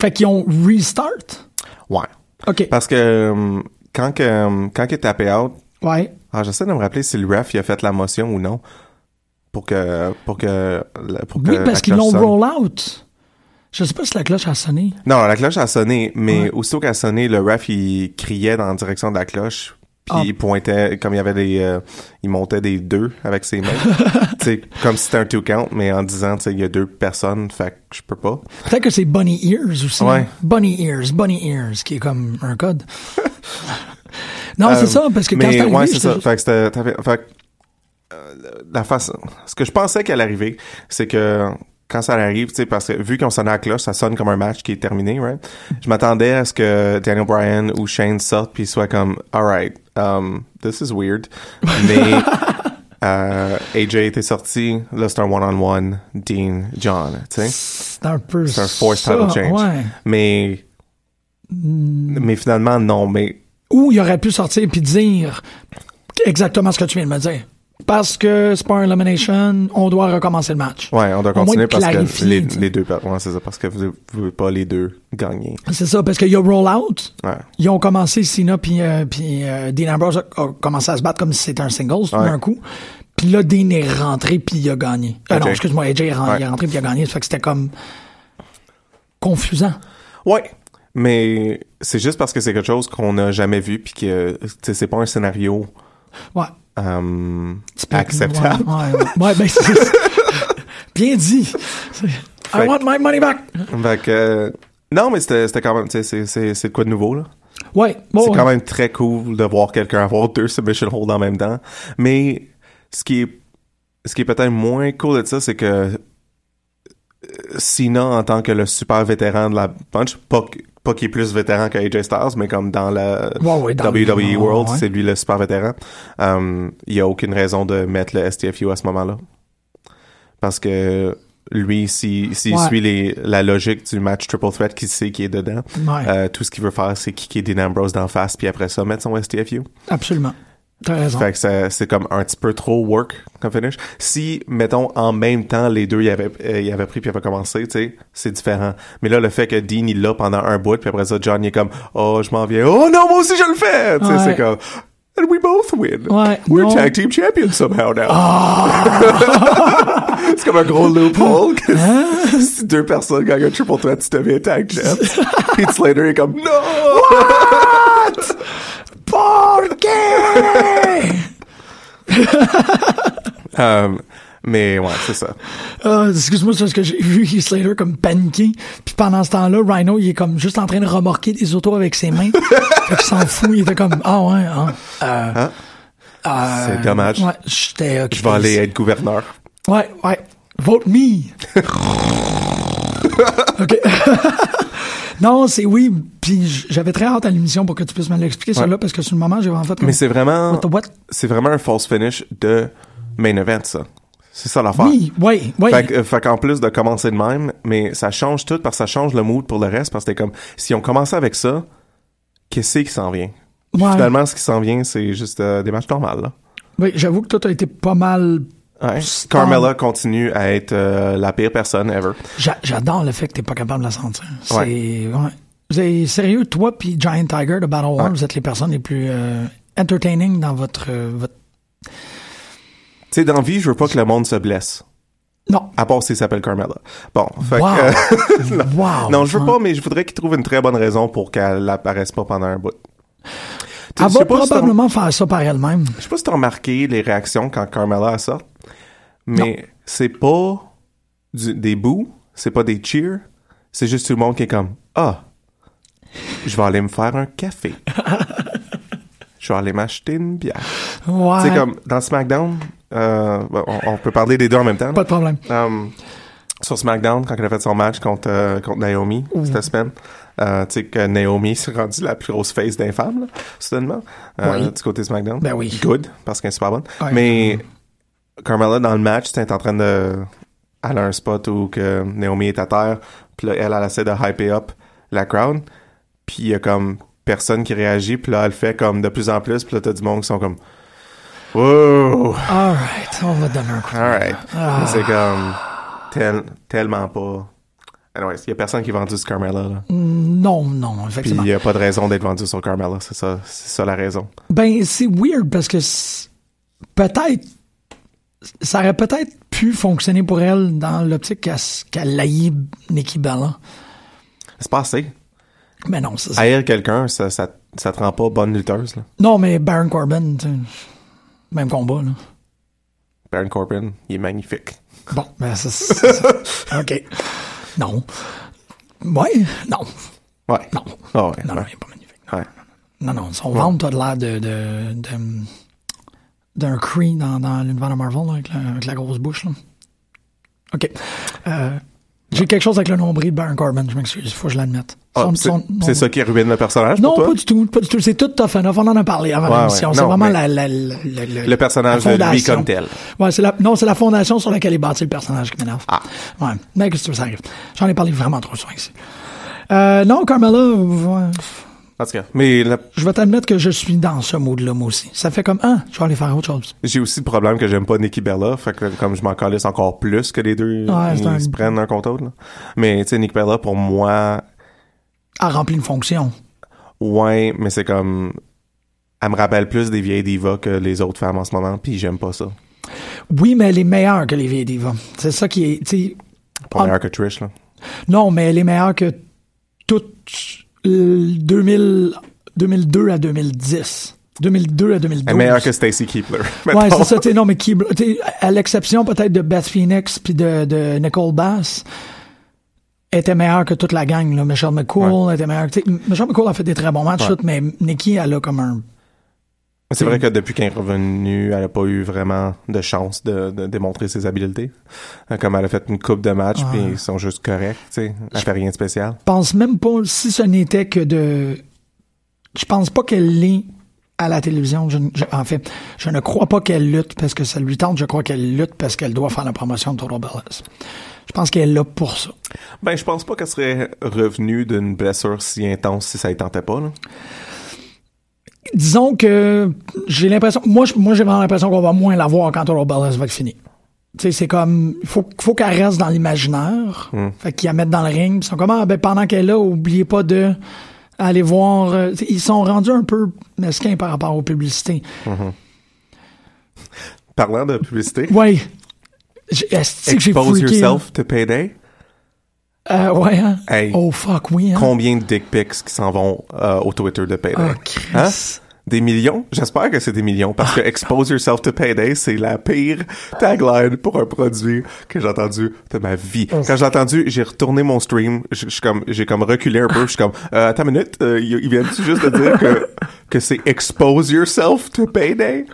Fait qu'ils ont restart? Ouais. OK. Parce que euh, quand que euh, quand il est tapé out, Ouais. ah, j'essaie de me rappeler si le ref il a fait la motion ou non pour que pour que pour que Oui, parce qu'ils l'ont roll out. Je sais pas si la cloche a sonné. Non, la cloche a sonné, mais Ouais. aussitôt qu'elle a sonné, le ref il criait dans la direction de la cloche. Puis Ah. il pointait, comme il y avait des, euh, il montait des deux avec ses mains. comme si c'était un two count, mais en disant, tu sais, il y a deux personnes, fait que je peux pas. Peut-être que c'est Bunny Ears aussi. Ouais. Bunny Ears, Bunny Ears, qui est comme un code. non, c'est Euh, ça, parce que quand mais c'est arrivé, ouais, c'est ça. juste- Fait que c'était, t'avais- fait que, euh, la façon, ce que je pensais qu'elle arrivait, c'est que quand ça arrive, tu sais, parce que vu qu'on sonne à la cloche, ça sonne comme un match qui est terminé, right? Je m'attendais à ce que Daniel Bryan ou Shane sortent puis soit comme, alright, um, this is weird. Mais, euh, AJ était sorti, là c'est un one-on-one, Dean, John, tu sais. C'est un peu C'est un forced ça, title change. Ouais. Mais, Hmm. mais finalement, non, mais Ou il aurait pu sortir puis dire exactement ce que tu viens de me dire. Parce que c'est pas un elimination, on doit recommencer le match. Ouais, on doit continuer parce que les, les deux, ouais, c'est ça, parce que vous, voulez pas les deux gagner. C'est ça, parce qu'il y a Rollout, Ouais. ils ont commencé, Cena puis euh, puis, euh, Dean Ambrose a, a commencé à se battre comme si c'était un singles tout Ouais. d'un coup. Puis là, Dean est rentré puis il a gagné. Euh, non, excuse-moi, AJ est, ren- Ouais. il est rentré puis il a gagné. Ça fait que c'était comme confusant. Ouais. Mais c'est juste parce que c'est quelque chose qu'on n'a jamais vu puis que c'est pas un scénario Ouais. Euh, acceptable. Ouais, ouais, ben, bien dit. I want my money back. Fait que euh, non, mais c'était quand même c'est quoi de nouveau là? Ouais. Bon, c'est quand même très cool de voir quelqu'un avoir deux submission holds en même temps. Mais ce qui est ce qui est peut-être moins cool de ça, c'est que euh, Cena en tant que le super vétéran de la bunch, pas, que- pas qu'il est plus vétéran que AJ Styles, mais comme dans la Ouais, ouais, dans le- WWE ouais, World, ouais. c'est lui le super vétéran. Euh, Il y a aucune raison de mettre le STFU à ce moment-là. Parce que lui, s'il Ouais. suit les, la logique du match triple threat qu'il sait qui est dedans, euh, tout ce qu'il veut faire, c'est kicker Dean Ambrose d'en face, puis après ça, mettre son STFU. Absolument. T'as raison. Fait que ça- c'est comme un petit peu trop work comme finish. Si, mettons, en même temps, les deux y avaient, euh, y avaient pris puis avaient commencé, tu sais, c'est différent. Mais là, le fait que Dean, il l'a pendant un bout, puis après ça, John, il est comme, oh, je m'en viens. Oh non, moi aussi, je le fais! Tu sais, Ouais. c'est comme, and we both win. Ouais, We're non. Tag team champions somehow now. c'est comme un gros loophole. que Hein? si deux personnes gagnent un triple threat, tu deviens tag champ. Pete Slater est comme, non! Porqué? Euh, mais ouais, c'est ça. Euh, excuse-moi, c'est parce que j'ai vu Heath Slater comme paniqué. Puis pendant ce temps-là, Rhino, il est comme juste en train de remorquer des autos avec ses mains. fait qu'il s'en fout. Il était comme, ah ouais, ah. Euh, Hein? euh, C'est dommage. Ouais, j'étais Je occupé. vais aller être gouverneur. Ouais, ouais. Vote me. OK. Non, c'est oui. Puis j'avais très hâte à l'émission pour que tu puisses me l'expliquer, ça là, parce que sur le moment, j'ai en fait comme. Mais c'est vraiment, c'est un false finish de main event, ça. C'est ça l'affaire. Oui, oui, oui. Fait, que- euh, fait qu'en plus de commencer de même, mais ça change tout parce que ça change le mood pour le reste parce que t'es comme, si on commençait avec ça, qu'est-ce qui s'en vient? Puis Ouais. Finalement, ce qui s'en vient, c'est juste euh, des matchs normales, là. Oui, j'avoue que toi, t'as été pas mal. Ouais. Carmella continue à être euh, la pire personne ever. J'a- J'adore le fait que t'es pas capable de la sentir. C'est. Ouais. Ouais. Vous êtes sérieux, toi puis Giant Tiger de Battle War, vous êtes les personnes les plus euh, entertaining dans votre, euh, votre. Tu sais, dans vie, je veux pas que le monde se blesse. Non. À part s'il s'appelle Carmella. Bon, fait Wow. que, euh, wow. Non, je veux Hein. pas, mais je voudrais qu'il trouve une très bonne raison pour qu'elle apparaisse pas pendant un bout. Elle va si probablement faire ça par elle-même. Je sais pas si t'as remarqué les réactions quand Carmella sort, mais c'est pas du- des boos, c'est pas des cheers, c'est juste tout le monde qui est comme ah, je vais aller me faire un café, je vais aller m'acheter une bière. Ouais. C'est comme dans SmackDown, euh, on, on peut parler des deux en même temps. Pas de problème. Um, sur SmackDown, quand elle a fait son match contre, euh, contre Naomi cette semaine, euh, tu sais que Naomi s'est rendue la plus grosse face d'infâme, soudainement, euh, Oui. du côté SmackDown. Ben oui. Good, parce qu'elle est super bonne. Ouais. Mais Carmella, dans le match, elle en train de... Elle a un spot où que Naomi est à terre, puis là, elle, elle essaie de hyper up la crowd, puis il y a comme personne qui réagit, puis là, elle fait comme de plus en plus, puis là, t'as du monde qui sont comme... Wow! Alright, on va donner un coup. Alright. Ah. C'est comme tel- tellement pas. Anyways, il y a personne qui est vendu sur Carmella là. Non, non, Puis effectivement. il y a pas de raison d'être vendu sur Carmella, c'est ça, c'est ça la raison. Ben, c'est weird parce que peut-être, ça aurait peut-être pu fonctionner pour elle dans l'optique qu'elle qu'elle haït Nikki Bella. C'est pas assez. Mais non, c'est ça. Haïr quelqu'un, ça, ça, ça te rend pas bonne lutteuse là. Non, mais Baron Corbin, même combat, là. Baron Corbin, il est magnifique. Bon, ben, ça, c'est ça. OK. Non. Ouais, non. Ouais. Non. Ah ouais. Non, non, il est pas magnifique. Ouais. Non, non, son ventre a l'air de, de, de- d'un Cree dans, dans l'univers de Marvel, là, avec, la, avec la grosse bouche, là. OK. Euh, j'ai quelque chose avec le nombril de Baron Corbin, je m'excuse, il faut que je l'admette. Ah, c'est ça qui ruine le personnage Non, pour toi? pas du tout, pas du tout. C'est tout tough enough. On en a parlé avant Ouais, l'émission. ouais. C'est vraiment la, la, Le personnage de lui comme tel. Ouais, c'est la, non, c'est la fondation sur laquelle est bâti le personnage qui m'énerve. Ah. Ouais. Mais qu'est-ce que ça arrive? J'en ai parlé vraiment trop souvent ici. Euh, non, Carmella, ouais. En tout cas, mais la- Je vais t'admettre que je suis dans ce mood-là, moi aussi. Ça fait comme, ah, je vais aller faire autre chose. j'ai aussi le problème que j'aime pas Nikki Bella, fait que comme je m'en calisse encore plus que les deux, Ouais, ils un- se prennent un contre l'autre. Mais tu sais, Nikki Bella, pour moi, À remplir une fonction. ouais, mais c'est comme... Elle me rappelle plus des vieilles divas que les autres femmes en ce moment, puis j'aime pas ça. Oui, mais elle est meilleure que les vieilles divas. C'est ça qui est, Pas meilleure que Trish, là. non, mais elle est meilleure que toutes 2000, 2002 à 2010. 2002 à 2012. Elle est meilleure que Stacy Keebler. Ouais, c'est ça, tu sais, non, mais qui, tu sais, à l'exception peut-être de Beth Phoenix puis de, de Nicole Bass, était meilleure que toute la gang, là. Michelle McCool était meilleure. Michelle McCool a fait des très bons matchs, Ouais. tout, mais Nikki, elle a comme un. C'est vrai que depuis qu'elle est revenue, elle a pas eu vraiment de chance de, de démontrer ses habiletés. Euh, Comme elle a fait une coupe de matchs, Ouais. puis ils sont juste corrects. Elle fait rien de spécial. Je pense même pas, si ce n'était que de. Je pense pas qu'elle l'est à la télévision. Je, je- en fait, je ne crois pas qu'elle lutte parce que ça lui tente. Je crois qu'elle lutte parce qu'elle doit faire la promotion de Total Bellas. Je pense qu'elle est là pour ça. Ben, je pense pas qu'elle serait revenue d'une blessure si intense si ça ne tentait pas, là. Disons que j'ai l'impression, moi, moi j'ai vraiment l'impression qu'on va moins la voir quand Total Bellas va être fini. Tu sais, c'est comme, il faut, faut qu'elle reste dans l'imaginaire. Fait qu'ils la mettent dans le ring. Ils sont comme, ah, ben, pendant qu'elle est là, oubliez pas de aller voir. euh, ils sont rendus un peu mesquins par rapport aux publicités. Parlant de publicité, j'ai expose freaké, yourself to payday? Euh, ouais, hein? Hey. Oh, fuck, oui, hein? Combien de dick pics qui s'en vont euh, au Twitter de payday? Oh, Chris. Hein? Des millions? J'espère que c'est des millions parce que expose yourself to payday, c'est la pire tagline pour un produit que j'ai entendu de ma vie. Oh. Quand j'ai entendu, j'ai retourné mon stream, suis comme, j'ai comme reculé un peu, je suis comme, euh, attends une minute, euh, ils ils viennent-tu juste de dire que, que c'est expose yourself to payday?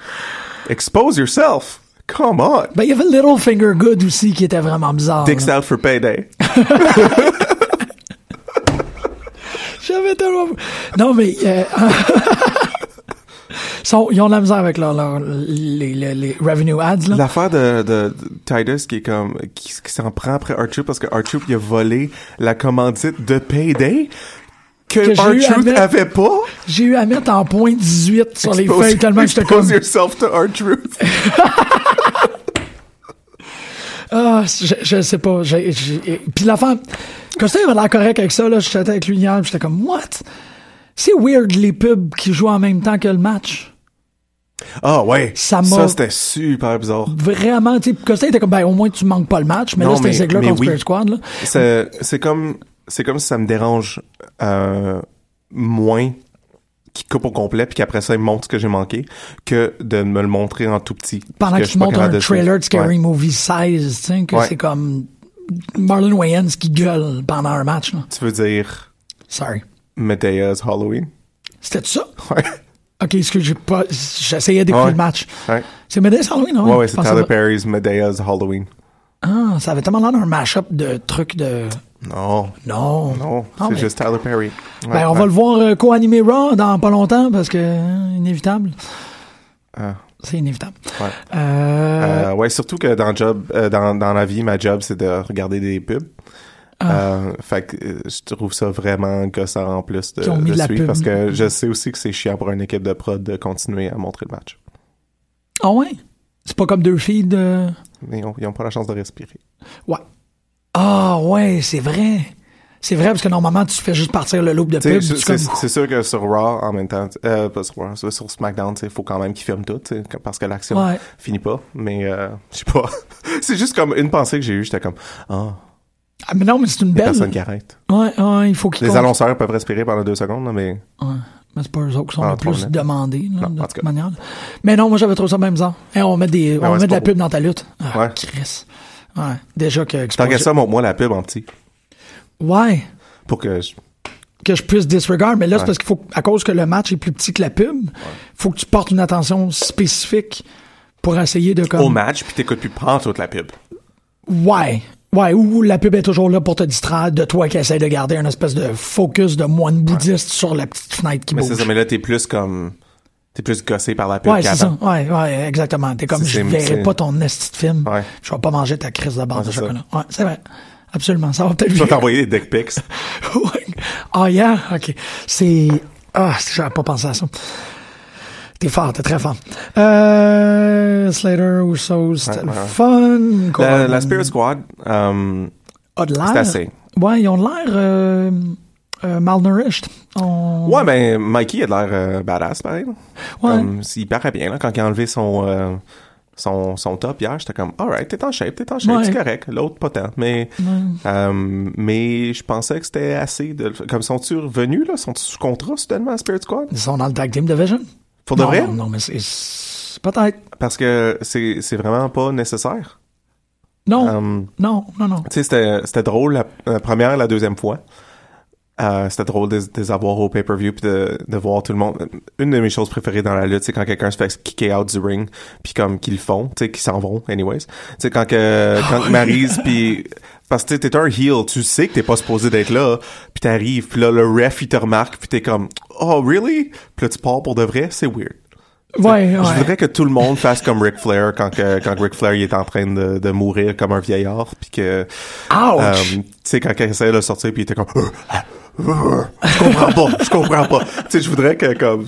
Expose yourself! Come on! Ben, il y avait Littlefinger Good aussi qui était vraiment bizarre. Dicks là. out for payday. J'avais tellement. Non, mais. euh, ils sont- ils ont de la misère avec leur, leur- les, les, les revenue ads, là. L'affaire de, de, de Titus qui est comme qui, qui s'en prend après Arthur parce que Arthur il a volé la commandite de Payday que, Que j'ai eu à Arthur mettre- avait pas. J'ai eu à mettre en point 18 sur les Expose- feuilles tellement que j'étais expose comme. yourself to Arthur. Ah, je, je sais pas. j'ai- j'ai- Puis la femme. Costa avait l'air correct avec ça, là. J'étais avec lui hier, j'étais comme, what? C'est weird les pubs qui jouent en même temps que le match. Ah ouais, Ça ça, c'était super bizarre. Vraiment, tu sais, Costa était comme, ben, au moins tu manques pas le match, mais Non, là, c'était Ziggler contre oui. Spirit Squad, là. C'est c'est comme c'est comme si ça me dérange euh, moins qu'il coupe au complet puis qu'après ça il montre ce que j'ai manqué que de me le montrer en tout petit. Pendant pas montres capable un de trailer de Scary Ouais. Movie 16, tu sais, que Ouais. c'est comme Marlon Wayans qui gueule pendant un match, là. Tu veux dire Sorry. Medea's Halloween? C'était ça? Ouais. Ok, excuse, j'ai pas, j'essayais d'écouter Ouais. le match. C'est Medea's Halloween, non? Ouais, ouais, c'est Tyler. Perry's Medea's Halloween. Ah, ça avait tellement l'air d'un mash-up de trucs de... Non, Non. non, c'est juste Tyler Perry. Ben, on ouais. va le voir euh, co-animer Raw dans pas longtemps parce que, euh, inévitable. Ah, C'est inévitable. ouais. Euh, Euh, ouais, surtout que dans job, euh, dans, dans la vie, ma job, c'est de regarder des pubs. Ah. Fait que je trouve ça vraiment gossant en plus de, de de suivre parce que je sais aussi que c'est chiant pour une équipe de prod de continuer à montrer le match. Ah ouais? C'est pas comme deux feeds euh, Mais ils ont, ils ont pas la chance de respirer. Ouais. Ah ouais, c'est vrai. C'est vrai parce que normalement tu fais juste partir le loop de pub. C'est comme- sûr que sur Raw, en même temps, euh, pas sur Raw, sur SmackDown, il faut quand même qu'ils filment tout, parce que l'action Ouais. finit pas. Mais euh, je sais pas. c'est juste comme une pensée que j'ai eue, j'étais comme, ah, Ah, mais non, mais c'est une belle. personne qui arrête. Ouais, ouais, il faut qu'ils Les comptent. annonceurs peuvent respirer pendant deux secondes, mais Ouais. Mais c'est pas eux autres qui sont Ah, le plus demandés, là, Non, de toute manière. Mais non, moi j'avais trouvé ça même bizarre. Hey, on met des, on ouais, met de la pub dans ta lutte. Ah, Ouais. Chris. Ouais. Déjà que. tant qu'à ça, montre-moi la pub en petit. Ouais. Pour que je... que je puisse disregard, mais là, c'est parce qu'il faut, à cause que le match est plus petit que la pub, faut que tu portes une attention spécifique pour essayer de comme. Au match, puis t'écoutes plus prendre toute la pub. Ouais. Ouais, ou la pub est toujours là pour te distraire de toi qui essaie de garder une espèce de focus de moine bouddhiste sur la petite fenêtre qui Mais bouge. c'est ça, mais là, t'es plus comme... T'es plus gossé par la pub Ouais, c'est ça. Ouais, ouais, exactement. T'es comme, je verrai pas ton esti de film. Ouais. Je vais pas manger ta crise de barre Ouais, de ça. chocolat. Ouais, c'est vrai. Absolument. Ça va peut-être Je vais t'envoyer des dick pics. Ouais. Ah, yeah? OK. C'est. Ah, j'avais pas pensé à ça. T'es fort, t'es très fort. Euh, Slater, Usos, c'était Ouais, fun. La, la Spirit Squad, euh, a de l'air? c'est assez. Ouais, ils ont l'air euh, euh, malnourished. On- Ouais, ben, Mikey a l'air euh, badass, pareil. Ouais. Comme, il paraît bien, là, quand il a enlevé son, euh, son, son top hier, j'étais comme, alright, t'es en shape, t'es en shape, Ouais. c'est correct. L'autre, pas tant. Mais, euh, mais je pensais que c'était assez de, comme sont-ils revenus, là? Sont-ils sous contrat, soudainement, à Spirit Squad? Ils sont dans le tag team division. Pour de non, vrai? Non, non, mais c'est- peut-être. Parce que c'est, vraiment pas nécessaire. Non, non, non, non. Tu sais, c'était, c'était drôle la, la première et la deuxième fois. Euh, c'était drôle de, de les avoir au pay-per-view puis de, de voir tout le monde. Une de mes choses préférées dans la lutte, c'est quand quelqu'un se fait kicker out du ring puis comme qu'ils le font, tu sais, qu'ils s'en vont, anyways. Tu sais, quand que, quand Maryse puis parce que t'es un heel, tu sais que t'es pas supposé d'être là, puis t'arrives, puis là, le ref, il te remarque, puis t'es comme, oh, really? Puis là, tu pars pour de vrai, c'est weird. Ouais, Je ouais. voudrais que tout le monde fasse comme Ric Flair quand que, quand Ric Flair il est en train de, de mourir comme un vieillard puis que euh, tu sais quand il essayait de sortir puis il était comme je comprends pas je comprends pas tu sais je voudrais que comme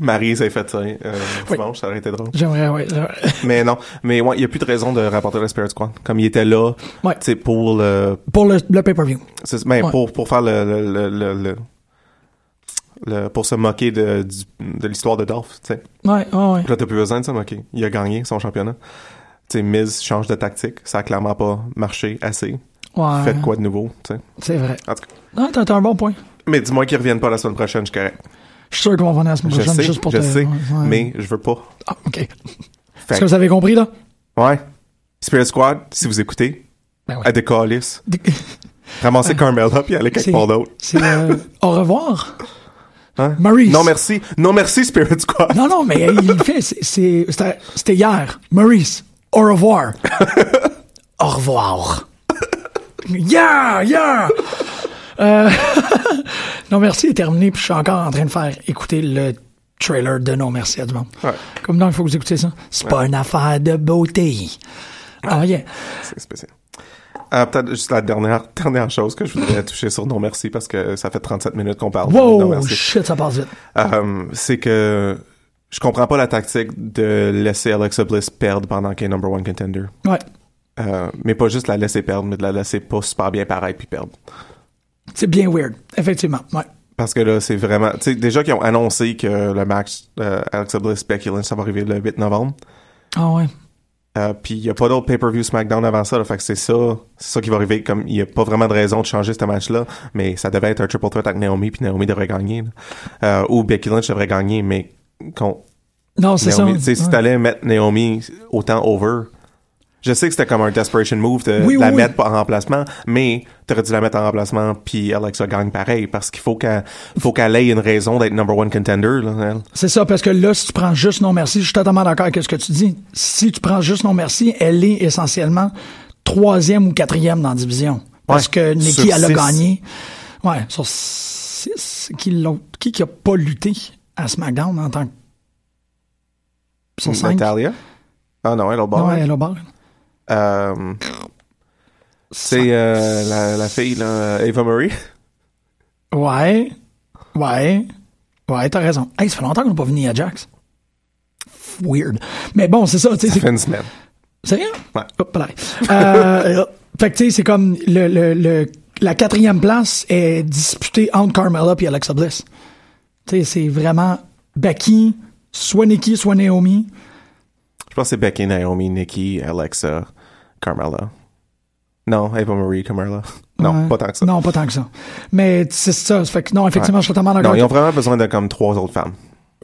Marie s'ait fait ça euh, Oui. dimanche ça aurait été drôle J'aimerais, j'aimerais- mais non mais ouais il y a plus de raison de rapporter le Spirit Squad comme il était là Ouais. tu sais pour le Pour le, le pay-per-view. c'est- ben, Ouais. pour pour faire le le, le, le, pour se moquer de l'histoire de Dolph tu sais Ouais, ouais, ouais. Là, t'as plus besoin de mais ok. Il a gagné son championnat. Tu sais, Miz change de tactique. Ça a clairement pas marché assez. Ouais. Faites quoi de nouveau, tu sais. C'est vrai. En tout cas. Non, t'as un bon point. Mais dis-moi qu'ils reviennent pas la semaine prochaine, je suis correct. Je suis sûr qu'on va venir la semaine Je prochaine sais, juste pour je te... sais. ouais, ouais. Mais je veux pas. Ah, OK. Est-ce que vous avez compris, là? Ouais. Spirit Squad, si vous écoutez, Ben à Decalis, ramassez Carmella puis allez quelque part d'autre. C'est euh, au revoir. Hein? Maurice. Non, merci. Non, merci, Spirit Squad. Non, non, mais il le fait. c'est- c'était hier. Maurice, au revoir. au revoir. Yeah, yeah! Euh, non, merci est terminé, puis je suis encore en train de faire écouter le trailer de Non Merci à du monde. Ouais. Comme non, il faut que vous écoutiez ça. C'est pas une affaire de beauté. Ah, yeah. C'est spécial. Euh, Peut-être juste la dernière, dernière chose que je voudrais toucher sur Non Merci parce que ça fait 37 minutes qu'on parle. de Non Merci. shit, ça passe vite. Euh, c'est que je comprends pas la tactique de laisser Alexa Bliss perdre pendant qu'elle est number one contender. Ouais. Euh, mais pas juste la laisser perdre, mais de la laisser pas super bien pareil puis perdre. C'est bien weird. Effectivement. Ouais. Parce que là, c'est vraiment... Tu sais, déjà qu'ils ont annoncé que le match euh, Alexa Bliss Becky Lynch, ça va arriver le 8 novembre. Ah, ouais. Euh, puis il y a pas d'autre pay-per-view SmackDown avant ça, là, fait que c'est ça, c'est ça qui va arriver. Comme il y a pas vraiment de raison de changer ce match-là, mais ça devait être un triple threat avec Naomi, puis Naomi devrait gagner. Euh, ou Becky Lynch devrait gagner, mais qu'on Non, c'est ça. Tu sais, si Ouais. t'allais mettre Naomi autant over, je sais que c'était comme un desperation move de Oui, de la oui, mettre en remplacement, mais t'aurais dû la mettre en remplacement puis Alexa gagne pareil parce qu'il faut qu'elle faut qu'elle ait une raison d'être number one contender. C'est ça, parce que là, si tu prends juste non merci, je suis totalement d'accord avec ce que tu dis. Si tu prends juste non merci, elle est essentiellement troisième ou quatrième dans la division. Parce Ouais, que Nikki, elle a six. gagné. Ouais, sur six. Qui, l'autre- qui qui a pas lutté à SmackDown en tant que. Sur cinq? Natalia? Ah non, elle au bord. Ouais, elle a barre. Euh, c'est euh, la, la fille là, Ava Marie. Ouais. Ouais. Ouais, t'as raison. Hey, ça fait longtemps qu'on n'a pas venu à Jax. Weird. Mais bon, c'est ça, c'est- Fait une semaine. Sérieux? Ouais. Hop là. Euh, fait que tu sais, c'est comme le, le, le- la quatrième place est disputée entre Carmella et Alexa Bliss. Tu sais, c'est vraiment Becky, soit Nikki, soit Naomi. Je pense que c'est Becky, Naomi, Nikki, Alexa, Carmella. Non, Ava Marie, Carmella. Non, Ouais. pas tant que ça. Non, pas tant que ça. Mais c'est ça. Fait que non, effectivement, Ouais. je suis totalement Non, d'accord. ils ont vraiment besoin de comme trois autres femmes.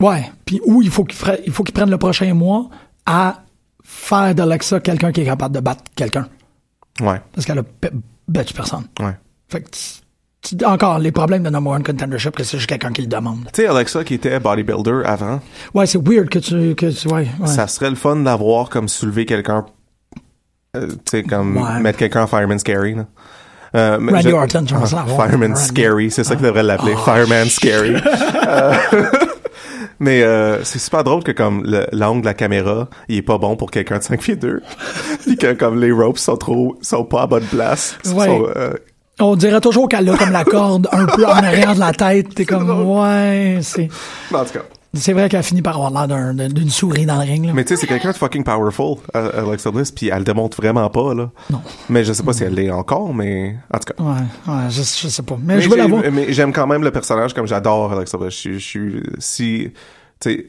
Ouais. Puis où il faut qu'ils fra- il faut qu'ils prennent le prochain mois à faire d'Alexa quelqu'un qui est capable de battre quelqu'un. Ouais, Parce qu'elle a battu personne. ouais. Fait que encore, les problèmes de number one contendership, que c'est juste quelqu'un qui le demande. Tu sais, Alexa qui était bodybuilder avant, Ouais, c'est weird que tu, que tu, ouais, ouais. ça serait le fun d'avoir comme soulever quelqu'un, euh, tu sais, comme Ouais. mettre quelqu'un en Fireman Scary. Là. Euh, Randy je- Orton, ça Ah. Fireman. Scary, c'est ça qu'il devrait l'appeler, Oh, Fireman Scary. Euh, mais euh, c'est super drôle que comme le- l'angle de la caméra, il est pas bon pour quelqu'un de 5 pieds 2. Puis que comme les ropes sont trop sont pas à bonne place. Ouais. Sont, euh, On dirait toujours qu'elle a comme la corde un peu en arrière de la tête. T'es comme, ouais, c'est. En tout cas. C'est vrai qu'elle finit par avoir l'air d'un- d'un- d'une souris dans le ring. Là. Mais tu sais, c'est quelqu'un de fucking powerful, euh, Alexa Bliss, puis elle le démontre vraiment pas, là. Non. Mais je sais pas si elle l'est encore, mais en tout cas. Ouais, ouais, je, je sais pas. Mais, Mais je veux j'ai- la voir. mais j'aime quand même le personnage, comme j'adore Alexa Bliss. Je, suis- si, tu sais,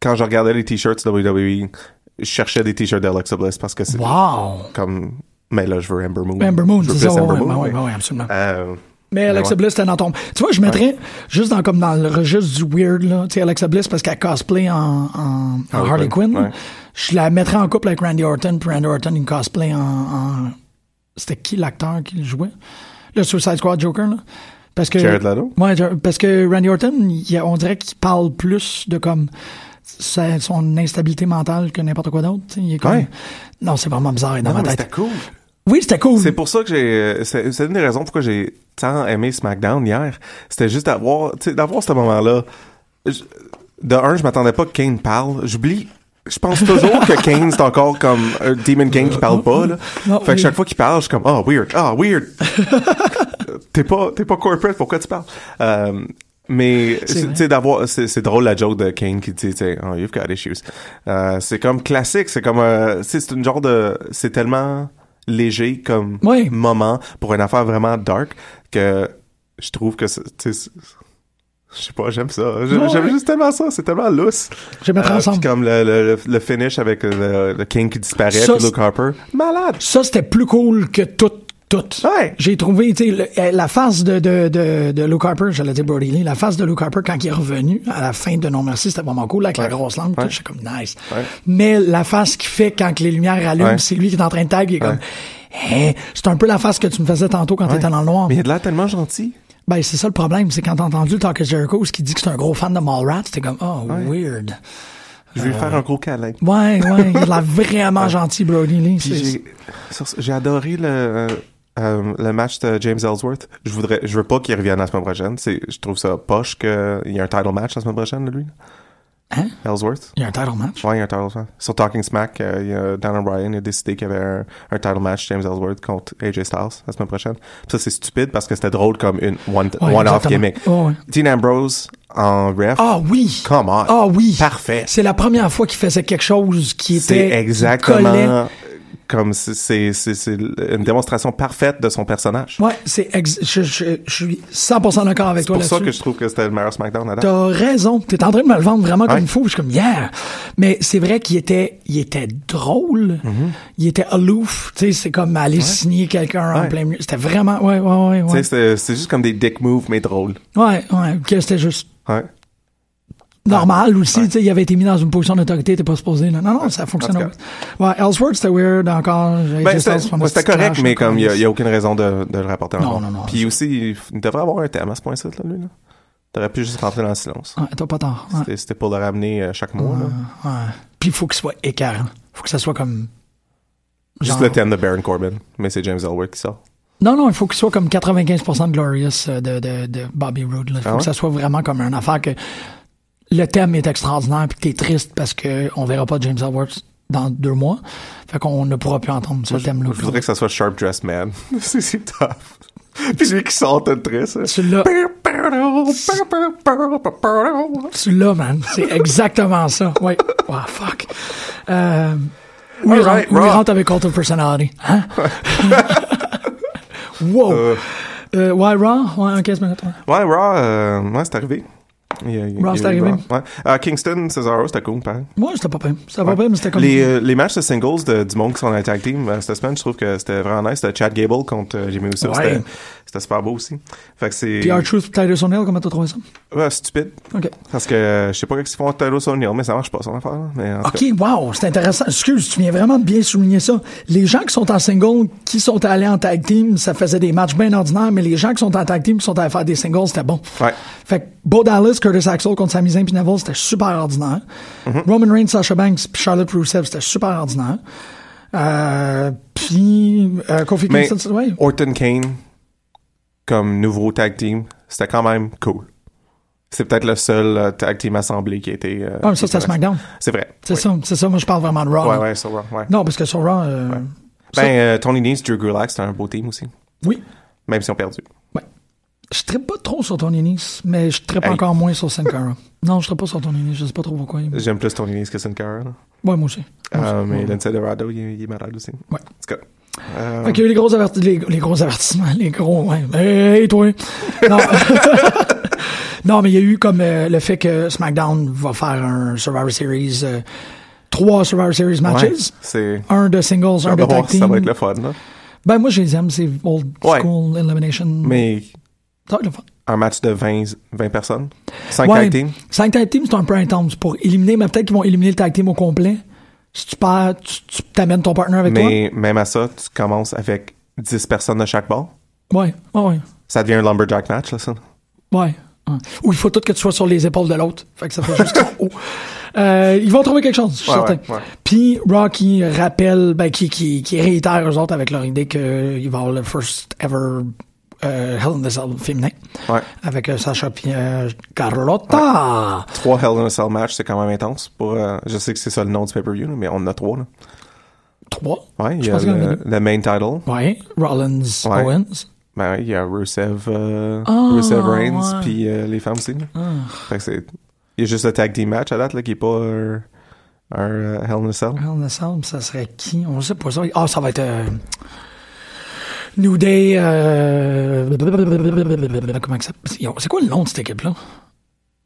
quand je regardais les t-shirts WWE, je cherchais des t-shirts d'Alexa Bliss parce que c'est Wow! comme, mais là, je veux Ember Moon. Amber Moon, c'est ça. plus Ouais, Moon, ouais, oui. ouais, absolument. Euh, Mais Alexa ouais. Bliss, c'était dans ton. Tu vois, je mettrais juste dans, comme dans le registre du weird, là. Tu sais, Alexa Bliss, parce qu'elle cosplay en, en, en Harley Harley Quinn, ouais. Je la mettrais en couple avec Randy Orton, puis Randy Orton, il cosplay en. en- C'était qui l'acteur qui le jouait? Le Suicide Squad Joker, là. Parce que. Jared Leto? Ouais, parce que Randy Orton, il, on dirait qu'il parle plus de comme. sa- son instabilité mentale que n'importe quoi d'autre. Il est comme. Ouais. Non, c'est vraiment bizarre dans non, ma tête. cool. Oui, c'était cool. C'est pour ça que j'ai. C'est une des raisons pourquoi j'ai tant aimé SmackDown hier. C'était juste d'avoir, d'avoir ce moment-là. Je- De un, je m'attendais pas que Kane parle. J'oublie. Je pense toujours que Kane c'est encore comme un Demon Kane qui parle pas. Là. Non, fait que chaque fois qu'il parle, je suis comme oh weird, ah weird. t'es pas t'es pas corporate, pourquoi tu parles? Euh, Mais C'est tu vrai. sais d'avoir c'est drôle la joke de Kane qui dit oh you've got issues. Euh, c'est comme classique, c'est comme euh, c'est une genre de c'est tellement léger comme moment pour une affaire vraiment dark que je trouve que c'est tu sais, c'est- je sais pas, j'aime ça. J'aime Ouais. j'aime juste tellement ça, c'est tellement lousse. Mettre Euh, ensemble. comme le, le, finish avec le, le King qui disparaît, Ça, Luke Harper. Malade! Ça, c'était plus cool que tout. Tout. Ouais. J'ai trouvé, tu sais, euh, la face de, de, de, de Luke Harper, j'allais dire Brody Lee, la face de Luke Harper quand il est revenu à la fin de Non Merci, c'était vraiment cool, avec la grosse langue, tout, j'étais comme nice. Ouais. Mais la face qu'il fait quand les lumières allument, Ouais. c'est lui qui est en train de tag, il est comme, Hein, c'est un peu la face que tu me faisais tantôt quand t'étais dans le noir. Mais il a de l'air tellement gentil. Ben, c'est ça le problème, c'est quand t'as entendu Talk Jericho, ce qui dit que c'est un gros fan de Mallrats, c'était comme, oh, weird. Je vais lui faire un gros câlin. Ouais, ouais, il a l'air vraiment gentil, Brody Lee. C'est- j'ai, adoré le, euh, le match de James Ellsworth. Je voudrais, je veux pas qu'il revienne la semaine prochaine. C'est, je trouve ça poche qu'il y ait un title match la semaine prochaine de lui. Hein? Ellsworth. Il y a un title match? Ouais, il y a un title match. Sur Talking Smack, euh, il y a Dan O'Brien a décidé qu'il y avait un, un title match James Ellsworth contre AJ Styles la semaine prochaine. Puis ça, c'est stupide parce que c'était drôle comme une Ouais, one-off gimmick. Ouais. Dean Ambrose en ref? Ah oui! Come on. Ah oui! Parfait. C'est la première fois qu'il faisait quelque chose qui C'est était. qui collait. exactement comme c'est, c'est, c'est, c'est une démonstration parfaite de son personnage. Ouais, c'est je, je, je suis 100% d'accord avec C'est toi pour ça là-dessus. que je trouve que c'était le meilleur SmackDown à date. T'as raison. T'es en train de me le vendre vraiment comme Ouais. il faut. Je suis comme, yeah! Mais c'est vrai qu'il était, il était drôle. Mm-hmm. Il était aloof. Tu sais, c'est comme aller signer quelqu'un en plein milieu. C'était vraiment, ouais, ouais, ouais, Tu ouais. sais, c'est, c'est juste comme des dick moves, mais drôles. Ouais, ouais. Que c'était juste Ouais. Normal aussi. Tu sais, il avait été mis dans une position d'autorité, t'es pas supposé. Non, non, ça tout Ouais, Ellsworth, c'était weird encore. Ben, c'était, ouais, correct, mais comme il y a, il aucune raison de, de le rapporter Non, non, non, Puis aussi, il devrait avoir un thème à ce point-ci, là, lui, là. T'aurais pu juste rentrer dans le silence. Ouais, t'as pas tort. Ouais. C'était, pour le ramener euh, chaque mois, là. Ouais. Puis il faut qu'il soit écœurant. faut que ça soit comme. Juste le thème de Baron Corbin, mais c'est James Ellsworth qui sort. Non, non, il faut qu'il soit comme 95% de Glorious euh, de, de, de Bobby Roode. Il faut Ah ouais? que ça soit vraiment comme une affaire que le thème est extraordinaire puis que t'es triste parce que on verra pas James Ellsworth dans deux mois. Fait qu'on ne pourra plus entendre ce thème-là. Je voudrais que ça soit Sharp Dress Man. c'est, tough. Puis lui qui sort tout triste. Celui-là, celui-là, man, c'est exactement ça. Oui. Wow, fuck. Euh, All right, il rentre avec Cult of Personality. Hein? wow. Euh, Euh, ouais, Raw? Ouais, 15 minutes. ouais. Ouais, Raw, euh, ouais, c'est arrivé. Il il y a Raw, eu c'est arrivé? Ouais. Euh, Kingston, Cesaro, c'était cool, pareil. Moi, c'était pas pire. C'était pas pire, mais c'était comme. Les, euh, les matchs de singles de, du monde qui sont dans la tag team euh, cette semaine, je trouve que c'était vraiment nice. C'était Chad Gable contre euh, Jimmy Uso. C'était, c'était super beau aussi. Fait que c'est Puis R-Truth, Titus O'Neil, comment t'as trouvé ça? ouais, stupide. OK. Parce que euh, je sais pas qu'est-ce qu'ils font avec Tyler O'Neill, mais ça marche pas son affaire. là. Mais OK, wow, c'est intéressant. Excuse, tu viens vraiment de bien souligner ça. Les gens qui sont en single, qui sont allés en tag team, ça faisait des matchs bien ordinaires, mais les gens qui sont en tag team, qui sont allés faire des singles, c'était bon. Ouais. Fait que Bo Dallas, Curtis Axel contre Sami Zayn puis Neville, c'était super ordinaire. Mm-hmm. Roman Reigns, Sasha Banks puis Charlotte Rusev, c'était super ordinaire. Euh, puis euh, Kofi Kingston, ouais. Orton Kane comme nouveau tag team, c'était quand même cool. C'est peut-être le seul euh, tag team assemblé qui a été. Ah, mais ça, c'était était- SmackDown. C'est vrai. C'est Oui. ça, c'est ça. Moi, je parle vraiment de Raw. Ouais, ouais, sur Raw, ouais. Non, parce que sur Raw, Ben, Tony Nese, Drew Gulak, c'était un beau team aussi. oui. Même s'ils ont perdu. Je trippe pas trop sur Tony Nese, mais je trippe Hey. encore moins sur Sin Cara. non, je trippe pas sur Tony Nese, je sais pas trop pourquoi. J'aime plus Tony Nese que là. Ouais, moi aussi. Moi Euh, aussi. mais Ouais. Lindsay Dorado, il, est- il est malade aussi. Ouais. En tout cas. Euh, Fait qu'il y a eu les gros, averti- les, les gros avertissements, les gros, ouais. Hey, toi! Non. non, mais il y a eu comme euh, le fait que SmackDown va faire un Survivor Series, euh, trois Survivor Series matches. ouais, c'est. Un de singles, J'ai un hâte de tag team. ça va être le fun, là. Ben, moi, je les aime, c'est old Ouais. school elimination. Mais Ça va être le fun. un match de 20, 20 personnes? 5 Ouais. tag teams? Cinq tag teams, c'est un peu intense. Pour éliminer, mais peut-être qu'ils vont éliminer le tag team au complet. Si tu perds, tu, t'amènes ton partner avec Mais même à ça, tu commences avec 10 personnes de chaque bord? toi. Ouais, ouais, ouais. Ça devient un lumberjack match, là, ça. Ouais. ouais. Ou il faut tout que tu sois sur les épaules de l'autre. Fait que ça fait juste haut. Euh, ils vont trouver quelque chose, je suis Ouais, certain. ouais, ouais. Puis Rocky rappelle, ben, qui, qui, qui réitère eux autres avec leur idée qu'il va avoir le first ever Hell in a Cell féminin. Ouais. Avec euh, Sacha euh, Carlotta. Trois Hell in a Cell match, c'est quand même intense. Pour, euh, je sais que c'est ça le nom du pay-per-view, mais on en a trois. Là. Trois? Ouais, il y a le, le main title. Ouais. Rollins, Ouais. Owens. Ben ouais, il y a Rusev, euh, Ah, Rusev Reigns, ouais. puis euh, les femmes aussi. Fait que c'est. Il y a juste le tag team match à date, là, qui est pas un Hell in a Cell. Hell in a Cell, ça serait qui? On sait pas ça. Ah, ça va être euh, New Day. Euh... Comment ça C'est quoi le nom de cette équipe-là?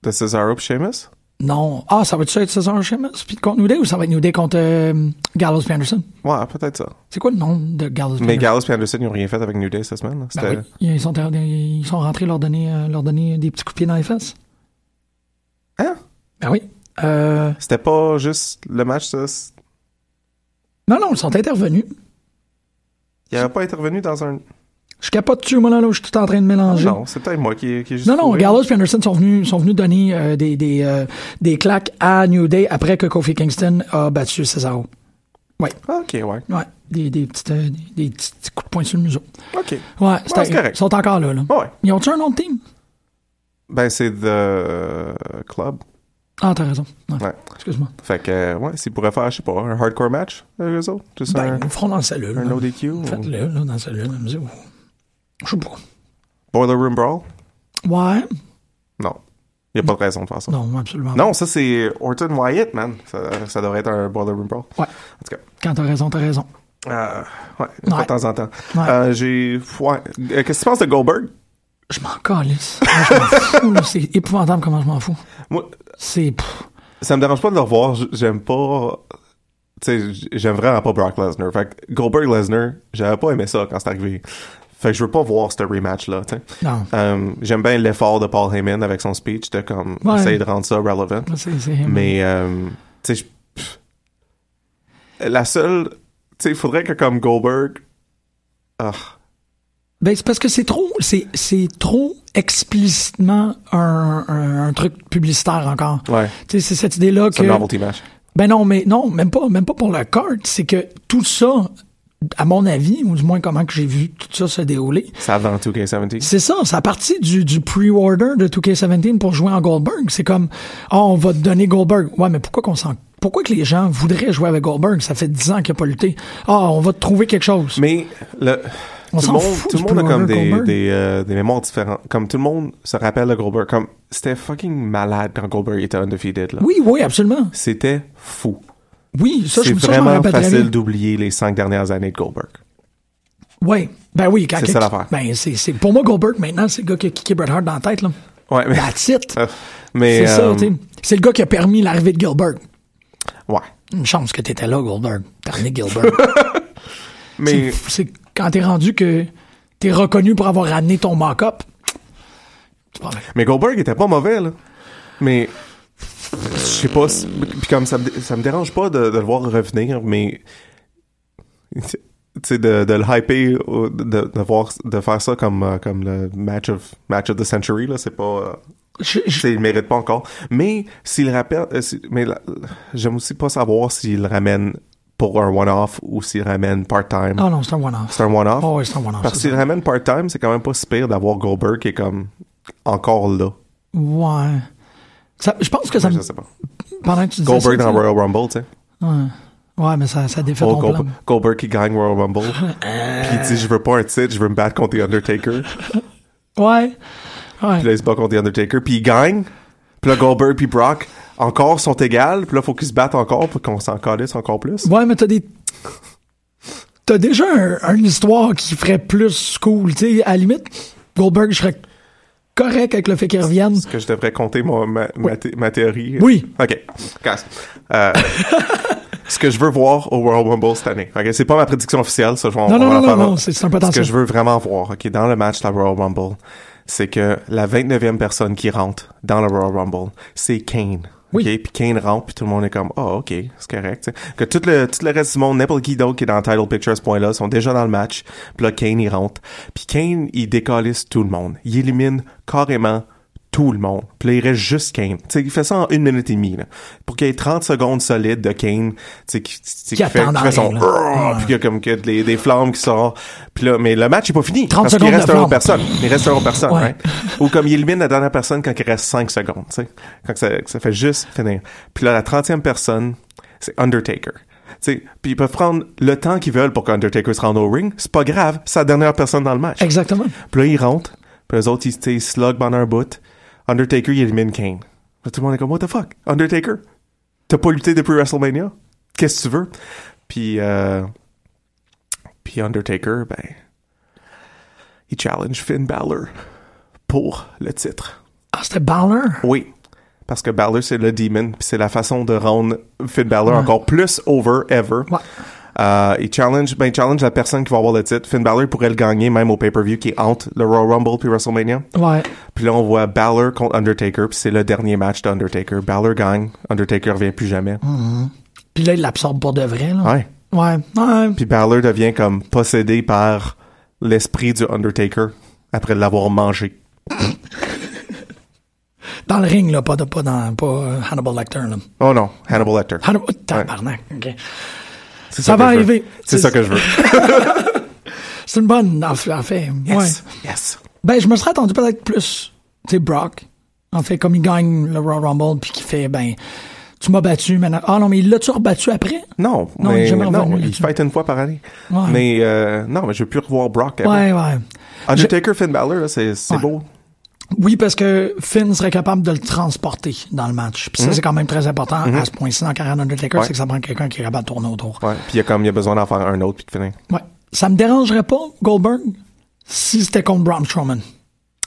De Cesaro pis Sheamus? Non. Ah, ça va-tu être Cesar Sheamus puis contre New Day ou ça va être New Day contre euh, Gallows puis Anderson? Ouais, peut-être ça. C'est quoi le nom de Gallows puis Mais? Gallows et Anderson, ils ont rien fait avec New Day cette semaine. Ben oui. Ils sont, ils sont rentrés leur donner, euh, leur donner des petits coups de pied dans les fesses. Hein? Ben oui. Euh, C'était pas juste le match, ça. non, non, ils sont intervenus. Il avait pas intervenu dans un. Je capote dessus, moi, là, là, où je suis tout en train de mélanger. Non, c'est peut-être moi qui, qui ai juste. Non, non. Gallows et Anderson sont venus, sont venus donner euh, des, des, euh, des claques à New Day après que Kofi Kingston a battu Cesaro. Ah, ok, ouais. Ouais, des, des, petites, euh, des, des petits coups de poing sur le museau. Ok. Ouais, c'est correct. ils sont encore là. là. Ouais. Ils ont-tu un autre team? Ben, c'est The Club. Ah, t'as raison. Ouais, Ouais. Excuse-moi. Fait que, euh, ouais, s'ils pourraient faire, je sais pas, un hardcore match avec eux autres. Juste Ben, un, ils le feront dans la cellule. un no DQ. ou- Faites-le, là, dans la cellule. Je sais pas. Boiler Room Brawl? Ouais. Non. Il y a pas de raison de faire ça. Non, absolument. pas. Non, ça c'est Orton Wyatt, man. Ça, ça devrait être un Boiler Room Brawl. Ouais. En tout cas. Quand t'as raison, t'as raison. Euh, ouais, de temps en temps. Euh, j'ai. Ouais. Euh, Qu'est-ce que tu penses de Goldberg? Je m'en calisse. Je m'en fous, là. C'est épouvantable comment je m'en fous. Moi, C'est. pff, ça me dérange pas de le revoir. J'aime pas. Tu sais, j'aime vraiment pas Brock Lesnar. Fait que Goldberg Lesnar, j'avais pas aimé ça quand c'est arrivé. Fait que je veux pas voir ce rematch-là, tu. Non. Euh, j'aime bien l'effort de Paul Heyman avec son speech de comme Ouais. essayer de rendre ça relevant. C'est, c'est, Mais, euh, tu sais, la seule, tu sais, il faudrait que comme Goldberg, ah, Ben, c'est parce que c'est trop, c'est, c'est trop explicitement un, un, un truc publicitaire encore. ouais, Tu sais, c'est cette idée-là c'est que. un novelty match. Ben non, mais non, même pas, même pas pour le card. C'est que tout ça, à mon avis, ou du moins comment que j'ai vu tout ça se dérouler, C'est avant 2K17. c'est ça, c'est à partir du, du pre-order de 2K17 pour jouer en Goldberg. C'est comme, ah, on va te donner Goldberg. Ouais, mais pourquoi qu'on s'en, pourquoi que les gens voudraient jouer avec Goldberg? Ça fait 10 ans qu'il n'a pas lutté. Ah, on va te trouver quelque chose. Mais le, On tout monde, tout le monde a comme des, Goldberg. des, euh, des mémoires différentes. Comme tout le monde se rappelle de Goldberg. Comme, c'était fucking malade quand Goldberg était undefeated, là. Oui, oui, absolument. C'était fou. Oui, ça, je, C'est ça, je m'en vraiment facile d'oublier les cinq dernières années de Goldberg. Oui, ben oui, quand C'est ça l'affaire. Ben, c'est, c'est, pour moi, Goldberg, maintenant, c'est le gars qui a kické Bret Hart dans la tête, là. Ouais, mais, That's it. mais, c'est ça, euh, tu. C'est le gars qui a permis l'arrivée de Gilbert. ouais. Une chance que t'étais là, Goldberg. T'as Gilbert. Mais, c'est, c'est quand t'es rendu que t'es reconnu pour avoir ramené ton mock-up. Mais Goldberg était pas mauvais, là. Mais, je sais pas, si- puis comme ça me, ça me dérange pas de, de le voir revenir, mais, tu sais, de, de le hyper, ou de, de, voir, de faire ça comme, euh, comme le match of, match of the century, là, c'est pas, euh, Je- il mérite pas encore. Mais, s'il rappelle, euh, mais j'aime aussi pas savoir s'il ramène pour un one-off ou s'il ramène part-time? Ah non, c'est un one-off. C'est un one-off? Oh, oui, c'est un one-off. Parce que s'il ramène part-time, c'est quand même pas si pire d'avoir Goldberg qui est comme encore là. Ouais. Ça- je pense que ça Je sais pas. Pendant que tu Goldberg ça, dans Royal Rumble, tu sais. Ouais. Ouais, mais ça, ça défait Oh, ton. Goldberg qui gagne Royal Rumble. Puis il dit Je veux pas un titre, je veux me battre contre The Undertaker. Ouais. Ouais. Puis là, il se bat contre The Undertaker. Puis il gagne. Puis là, Goldberg puis Brock encore sont égales. Puis là, faut qu'ils se battent encore pour qu'on s'en calisse encore plus. Ouais, mais t'as des. T'as déjà un, une histoire qui ferait plus cool. Tu sais, à la limite, Goldberg, je serais correct avec le fait qu'il revienne. Est-ce que je devrais compter mon- ma, ma théorie? Oui. OK. Casse. Euh, ce que je veux voir au World Rumble cette année. OK, c'est pas ma prédiction officielle, ça, je vais- on Non, non, non, non, non, c'est un Ce que potentiel. je veux vraiment voir, OK, dans le match de la Royal Rumble, c'est que la 29e personne qui rentre dans le Royal Rumble, c'est Kane. Oui. OK, puis Kane rentre, puis tout le monde est comme, oh, OK, c'est correct. tu sais. Que tout le, tout le reste du monde, n'importe qui d'autre qui est dans le title picture à ce point-là, sont déjà dans le match. Puis là, Kane, il rentre. Puis Kane, il décalisse tout le monde. Il élimine carrément tout le monde. Puis là, il reste juste Kane. Tu sais, il fait ça en une minute et demie, là. Pour qu'il y ait 30 secondes solides de Kane, tu sais, qui, tu sais, Qui qui fait, qui fait son, là. puis qu'il y a comme que des, des flammes qui sortent. Puis là, mais le match est pas fini. 30 parce qu'il reste un autre personne. Il reste un autre personne, Ouais. right? Ou comme il élimine la dernière personne quand il reste 5 secondes, tu sais. Quand ça, ça fait juste finir. Puis là, la 30e personne, c'est Undertaker. Puis ils peuvent prendre le temps qu'ils veulent pour qu'Undertaker se rende au ring. C'est pas grave, c'est la dernière personne dans le match. Exactement. Puis là, ils rentrent. Puis les autres, ils, ils slug pendant un bout. Undertaker, il élimine Kane. Là, tout le monde est comme, what the fuck? Undertaker? T'as pas lutté depuis WrestleMania? Qu'est-ce que tu veux? Puis, euh, puis Undertaker, ben, il challenge Finn Balor pour le titre. Ah, c'était Balor? Oui. Parce que Balor, c'est le demon, puis c'est la façon de rendre Finn Balor Ouais. encore plus over ever. Ouais. Euh, il challenge, ben, il challenge la personne qui va avoir le titre. Finn Balor pourrait le gagner même au pay-per-view qui est entre le Royal Rumble puis WrestleMania. Ouais. Puis là, on voit Balor contre Undertaker, puis c'est le dernier match d'Undertaker. Balor gagne, Undertaker revient plus jamais. Puis là, il l'absorbe pour de vrai, là. Ouais. Ouais. Ouais. Puis Balor devient comme possédé par l'esprit du Undertaker après l'avoir mangé. Dans le ring, là, pas, de, pas dans pas euh, Hannibal Lecter, là. Oh non, Hannibal Lecter. Hannibal, tabarnak. ok. C'est Ça va arriver. C'est ça que je veux. C'est une bonne, en fait. en fait, ouais. Yes. Yes. Ben, je me serais attendu peut-être plus, tu sais, Brock. En fait, comme il gagne le Royal Rumble, puis qu'il fait, ben, tu m'as battu, maintenant. Ah non, mais il l'a-tu rebattu après? Non, il mais jamais non, il fight une fois par année. Ouais. Mais euh, non, mais je veux plus revoir Brock. Ouais, ouais. Undertaker, Finn Balor, c'est c'est Ouais. beau. Oui, parce que Finn serait capable de le transporter dans le match. Puis ça, c'est quand même très important à ce point-ci dans d'Undertaker, Mhm. Ouais. c'est que ça prend quelqu'un qui est capable de tourner autour. Ouais. Puis il y a comme il y a besoin d'en faire un autre puis de finir. Ouais. Ça me dérangerait pas, Goldberg, si c'était contre Braun Strowman.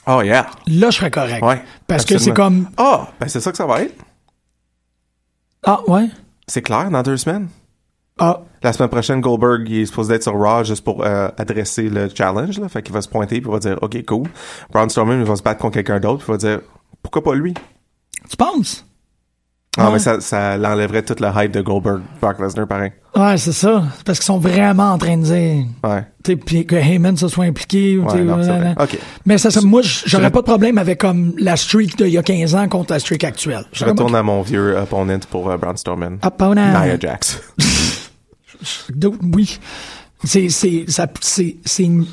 Oh yeah. Là, je serais correct. Ouais. Parce que c'est comme, Ah, ben c'est ça que ça va être. ah, ouais. C'est clair dans deux semaines. Ah, La semaine prochaine, Goldberg il est supposé être sur Raw juste pour euh, adresser le challenge. Là. Fait qu'il va se pointer puis il va dire OK, cool. Braun Strowman il va se battre contre quelqu'un d'autre puis il va dire pourquoi pas lui? tu penses? Ah, Ouais. mais ça, ça l'enlèverait toute la hype de Goldberg, Brock Lesnar, pareil. Ouais, c'est ça. Parce qu'ils sont vraiment en train de dire, Ouais. tu sais, puis que Heyman se soit impliqué. ou Ouais, non, c'est euh, OK. Mais ça, ça moi, j'aurais pas de problème avec comme la streak d'il y a 15 ans contre la streak actuelle. Je retourne à mon vieux opponent pour euh, Braun Strowman. Opponent. Nia Jax. Oui. C'est, c'est, ça, c'est, c'est une-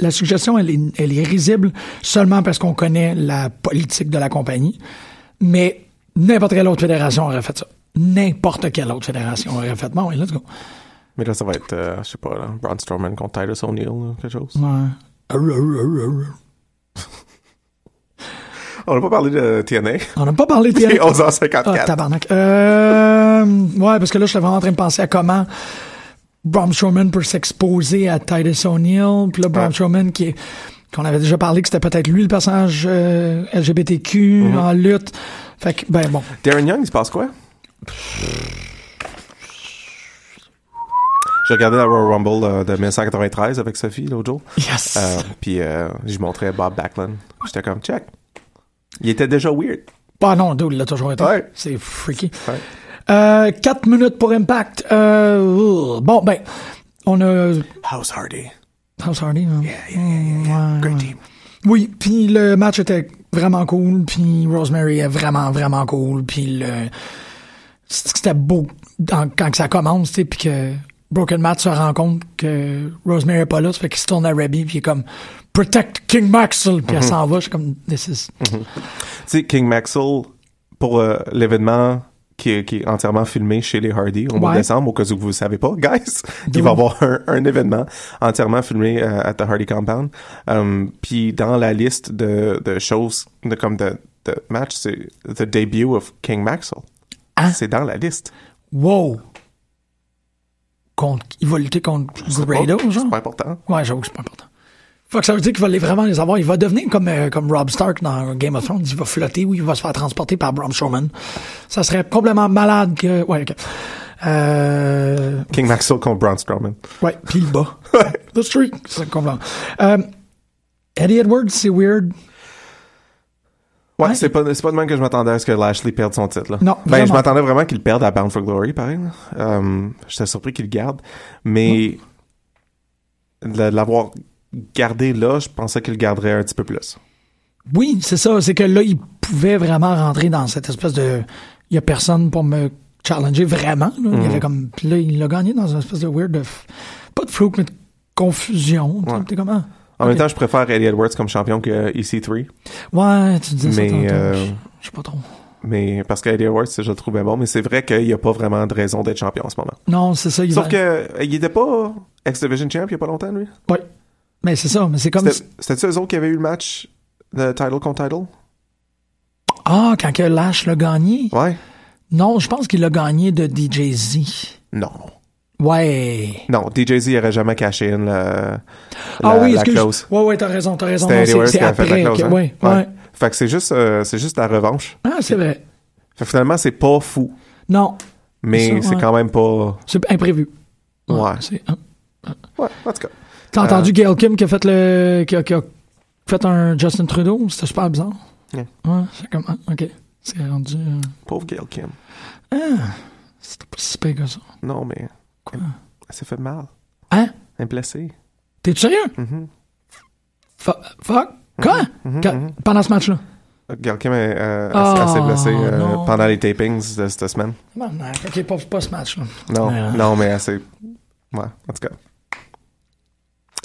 la suggestion, elle est, elle est risible seulement parce qu'on connaît la politique de la compagnie. Mais n'importe quelle autre fédération aurait fait ça. N'importe quelle autre fédération aurait fait. Bon, oui, let's go. Mais là, ça va être, euh, je sais pas, là, Braun Strowman contre Titus O'Neil, là, quelque chose. Ouais. On n'a pas parlé de TNA. On n'a pas parlé de TNA. 11h54. Ah, tabarnak. Euh, ouais, parce que là, je suis vraiment en train de penser à comment Braun Strowman peut s'exposer à Titus O'Neil. Puis là, Ouais. Strowman, qui est, qu'on avait déjà parlé que c'était peut-être lui le personnage euh, LGBTQ Mm-hmm. en lutte. Fait que, ben bon. Darren Young, il se passe quoi? J'ai regardé la Royal Rumble euh, de 1993 avec Sophie l'autre jour. Yes! Euh, puis euh, je montrais Bob Backlund. J'étais comme, check. Il était déjà weird. Ah non, il l'a toujours été. Ouais. C'est freaky. Ouais. Euh, 4 minutes pour Impact. Euh, bon, ben, on a House Hardy. House Hardy. hein. Yeah, yeah, yeah. Ouais, Great team. Oui, puis le match était vraiment cool, puis Rosemary est vraiment, vraiment cool, puis le... C'était beau dans- quand que ça commence, tu sais, puis que Broken Matt se rend compte que Rosemary est pas là, ça fait qu'il se tourne à Rebby, puis il est comme « Protect King Maxwell », puis elle s'en va, je suis comme « This is... Tu sais, King Maxwell, pour euh, l'événement qui est, qui est entièrement filmé chez les Hardy au mois de décembre, au cas où vous ne savez pas, guys. Il va y avoir un, un événement entièrement filmé euh, à The Hardy Compound. Um, Puis dans la liste de, de choses, de, comme de, de matchs, c'est The Debut of King Maxwell. Hein? C'est dans la liste. Wow! Contre, il va lutter contre Oh, genre? C'est pas important. Ouais, j'avoue que c'est pas important. Faut que ça veut dire qu'il va les vraiment les avoir. Il va devenir comme, euh, comme Rob Stark dans Game of Thrones. Il va flotter ou il va se faire transporter par Braun Strowman. Ça serait complètement malade que... Ouais, ok. Euh... King Maxwell contre Braun Strowman. Ouais, puis le bas. The Streak. C'est complètement. Euh, Eddie Edwards, c'est weird. Ouais, Ouais. c'est pas, c'est pas de même que je m'attendais à ce que Lashley perde son titre, là. Non, Ben, je m'attendais vraiment qu'il perde à Bound for Glory, pareil. Euh, J'étais surpris qu'il le garde. Mais, de l'avoir gardé là, je pensais qu'il le garderait un petit peu plus. Oui, c'est ça. C'est que là, il pouvait vraiment rentrer dans cette espèce de... Il y a personne pour me challenger vraiment. là. Il y avait comme... Puis là, il l'a gagné dans une espèce de weird de... Pas de flou, mais de confusion. Ouais. T'es comment? En même temps, je préfère Eddie Edwards comme champion que EC3. Ouais, tu disais Mais, ça tantôt. euh, Je- sais pas trop. Mais, parce qu'Eddie Edwards, je le trouvais bon. Mais c'est vrai qu'il n'y a pas vraiment de raison d'être champion en ce moment. Non, c'est ça. Il Sauf que, euh, il était pas X-Division Champ il y a pas longtemps, lui? Ouais. Mais c'est ça. Mais c'est comme... C'était- C'était-tu eux autres qui avaient eu le match de title contre title? Ah, quand que Lash l'a gagné? Ouais. Non, je pense qu'il l'a gagné de DJZ. Non. Ouais. Non, DJZ aurait jamais caché la, ah la- oui, la clause. Ouais, ouais, t'as raison, t'as raison. C'est Edwards c'est qui a fait la après. clause, que- hein? ouais, ouais. Fait que c'est juste, euh, c'est juste la revanche. Ah, c'est vrai. Fait que finalement, c'est pas fou, Non, mais c'est ouais. quand même pas. c'est imprévu. Ouais. c'est- hein. Ouais, en tout cas. T'as Euh, entendu Gail Kim qui a fait le. qui a, qui a fait un Justin Trudeau? C'était super bizarre. Ouais. Ouais, c'est comme. ah, ok. C'est rendu. euh, Pauvre Gail Kim. Ah, c'était pas si pire que ça. Non, mais. Elle, elle s'est fait mal. Hein? Elle est blessée. T'es sérieux? Fu- Fuck? Quoi? Quand- Pendant ce match-là? Kim, elle, elle- Oh, s'est blessée euh, pendant les tapings de cette semaine. Non, non, ok, pas, pas ce match-là. Non, Ouais. non, mais elle s'est. Ouais, en tout cas.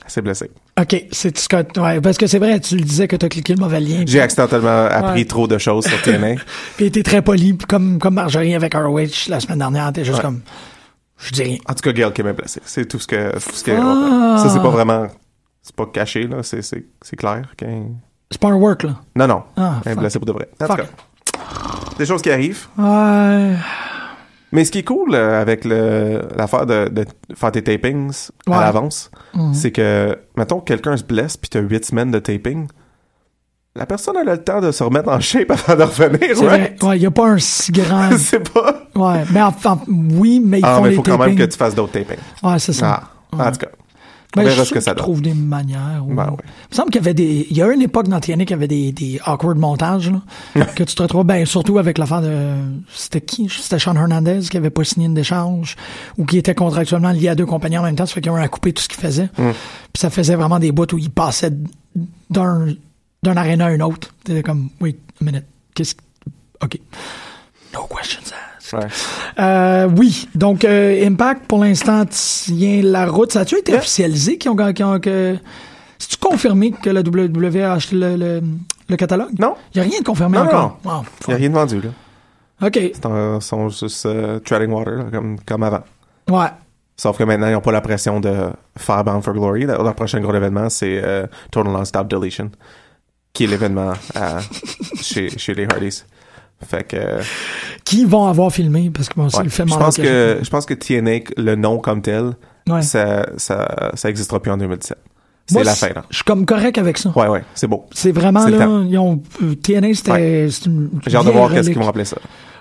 Elle s'est blessée. Ok, c'est ce que. Ouais, parce que c'est vrai, tu le disais que t'as cliqué le mauvais lien. J'ai accidentellement appris Ouais. trop de choses sur TNA. Puis t'es très poli, comme, comme Marjorie avec ROH la semaine dernière, t'es juste Ouais. comme. Je dis rien. En tout cas, Gail Kim est blessée. C'est tout ce que. Tout ce que Ah. Ça, c'est pas vraiment. C'est pas caché, là. C'est, c'est, c'est clair. C'est pas un work, là. Non, non. Ah, pour de vrai. En tout cas, des choses qui arrivent. Ouais. Mais ce qui est cool euh, avec le, l'affaire de, de faire tes tapings Ouais. à l'avance, Mhm. c'est que, mettons, que quelqu'un se blesse puis t'as huit semaines de taping, la personne elle a le temps de se remettre en shape avant de revenir, right? vrai. Ouais, y a pas un si grand. c'est pas. ouais. Mais enfin, oui, mais ils Ah, font mais il faut quand même que tu fasses d'autres tapings. Ouais, c'est ça. Ah, en tout cas. Ben, je ce que ça donne. trouvent des manières. Ben oui. Il me semble qu'il y avait des. Il y a une époque dans qu'il y avait des, des awkward montages, là, que tu te retrouves, ben, surtout avec l'affaire de. C'était qui? C'était Sean Hernandez qui avait pas signé une d'échange ou qui était contractuellement lié à deux compagnies en même temps. Ça fait qu'ils ont à couper tout ce qu'il faisait. Mm. Puis ça faisait vraiment des bouts où il passait d'un d'un aréna à un autre. T'étais comme, wait a minute. Qu'est-ce que. OK. No questions asked. Ouais. Euh, oui, donc euh, Impact pour l'instant tient la route. Ça a-tu été Yeah. officialisé qu'ils ont, qu'ils ont que c'est-tu confirmé que la WWE a acheté le, le, le catalogue? Non, Il n'y a rien de confirmé Non, encore? Il n'y a rien de vendu, là. OK. Ils sont juste euh, treading water, là, comme, comme avant. Ouais. Sauf que maintenant, ils n'ont pas la pression de faire Bound for Glory. Leur leur prochain gros événement, c'est euh, Total Non-Stop Deletion, qui est l'événement à- chez, chez les Hardys. Fait que, euh, Qui vont avoir filmé? Parce que bon, c'est ouais. le fait je pense que je pense que TNA, le nom comme tel, Ouais. ça, ça, ça existera plus en 2017. C'est la fin, là. Je suis comme correct avec ça. Ouais, ouais, c'est beau. C'est vraiment là, ils ont, euh, TNA, c'était, J'ai hâte de voir qu'est-ce qu'ils vont appeler ça.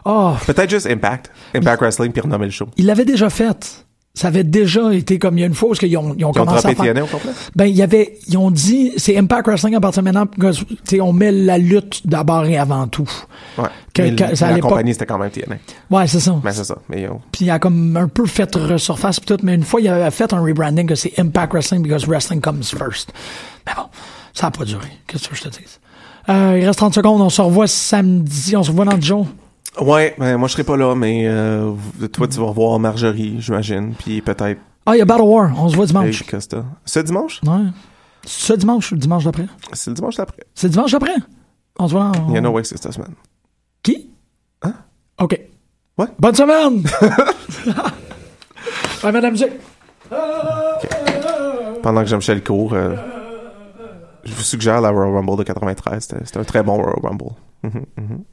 Oh, Peut-être juste Impact. Impact Wrestling, puis renommer le show. ils l'avaient déjà fait. Ça avait déjà été comme il y a une fois, parce qu'ils ont, ils ont Ils ont commencé à faire... Au complet? Ben, il y avait, ils ont dit, c'est Impact Wrestling à partir de maintenant, parce que, tu sais, on met la lutte d'abord et avant tout. Ouais. Que- Mais que- le- ça, à la compagnie, c'était quand même TNA. Ouais, c'est ça. Mais c'est ça. Mais yo, Puis il a comme un peu fait resurface pis tout, mais une fois, il avait fait un rebranding que c'est Impact Wrestling because wrestling comes first. Mais bon, ça a pas duré. Qu'est-ce que je te dis? Euh, il reste 30 secondes, on se revoit samedi, on se revoit dans le jour. Ouais, ben, moi je serai pas là, mais euh, toi tu vas revoir Marjorie, j'imagine, puis peut-être Ah, il y a Battle War, on se voit dimanche. Costa. Ce dimanche? Ouais. Ce dimanche ou le dimanche d'après? C'est le dimanche d'après. C'est dimanche d'après? On se voit en... Il y en a ouais, c'est cette semaine. Qui? Hein? OK. Ouais. Bonne semaine! ouais, madame J. Pendant que Jean-Michel court, euh, je vous suggère la Royal Rumble de 93. C'était c'était un très bon Royal Rumble. Mhm, mhm.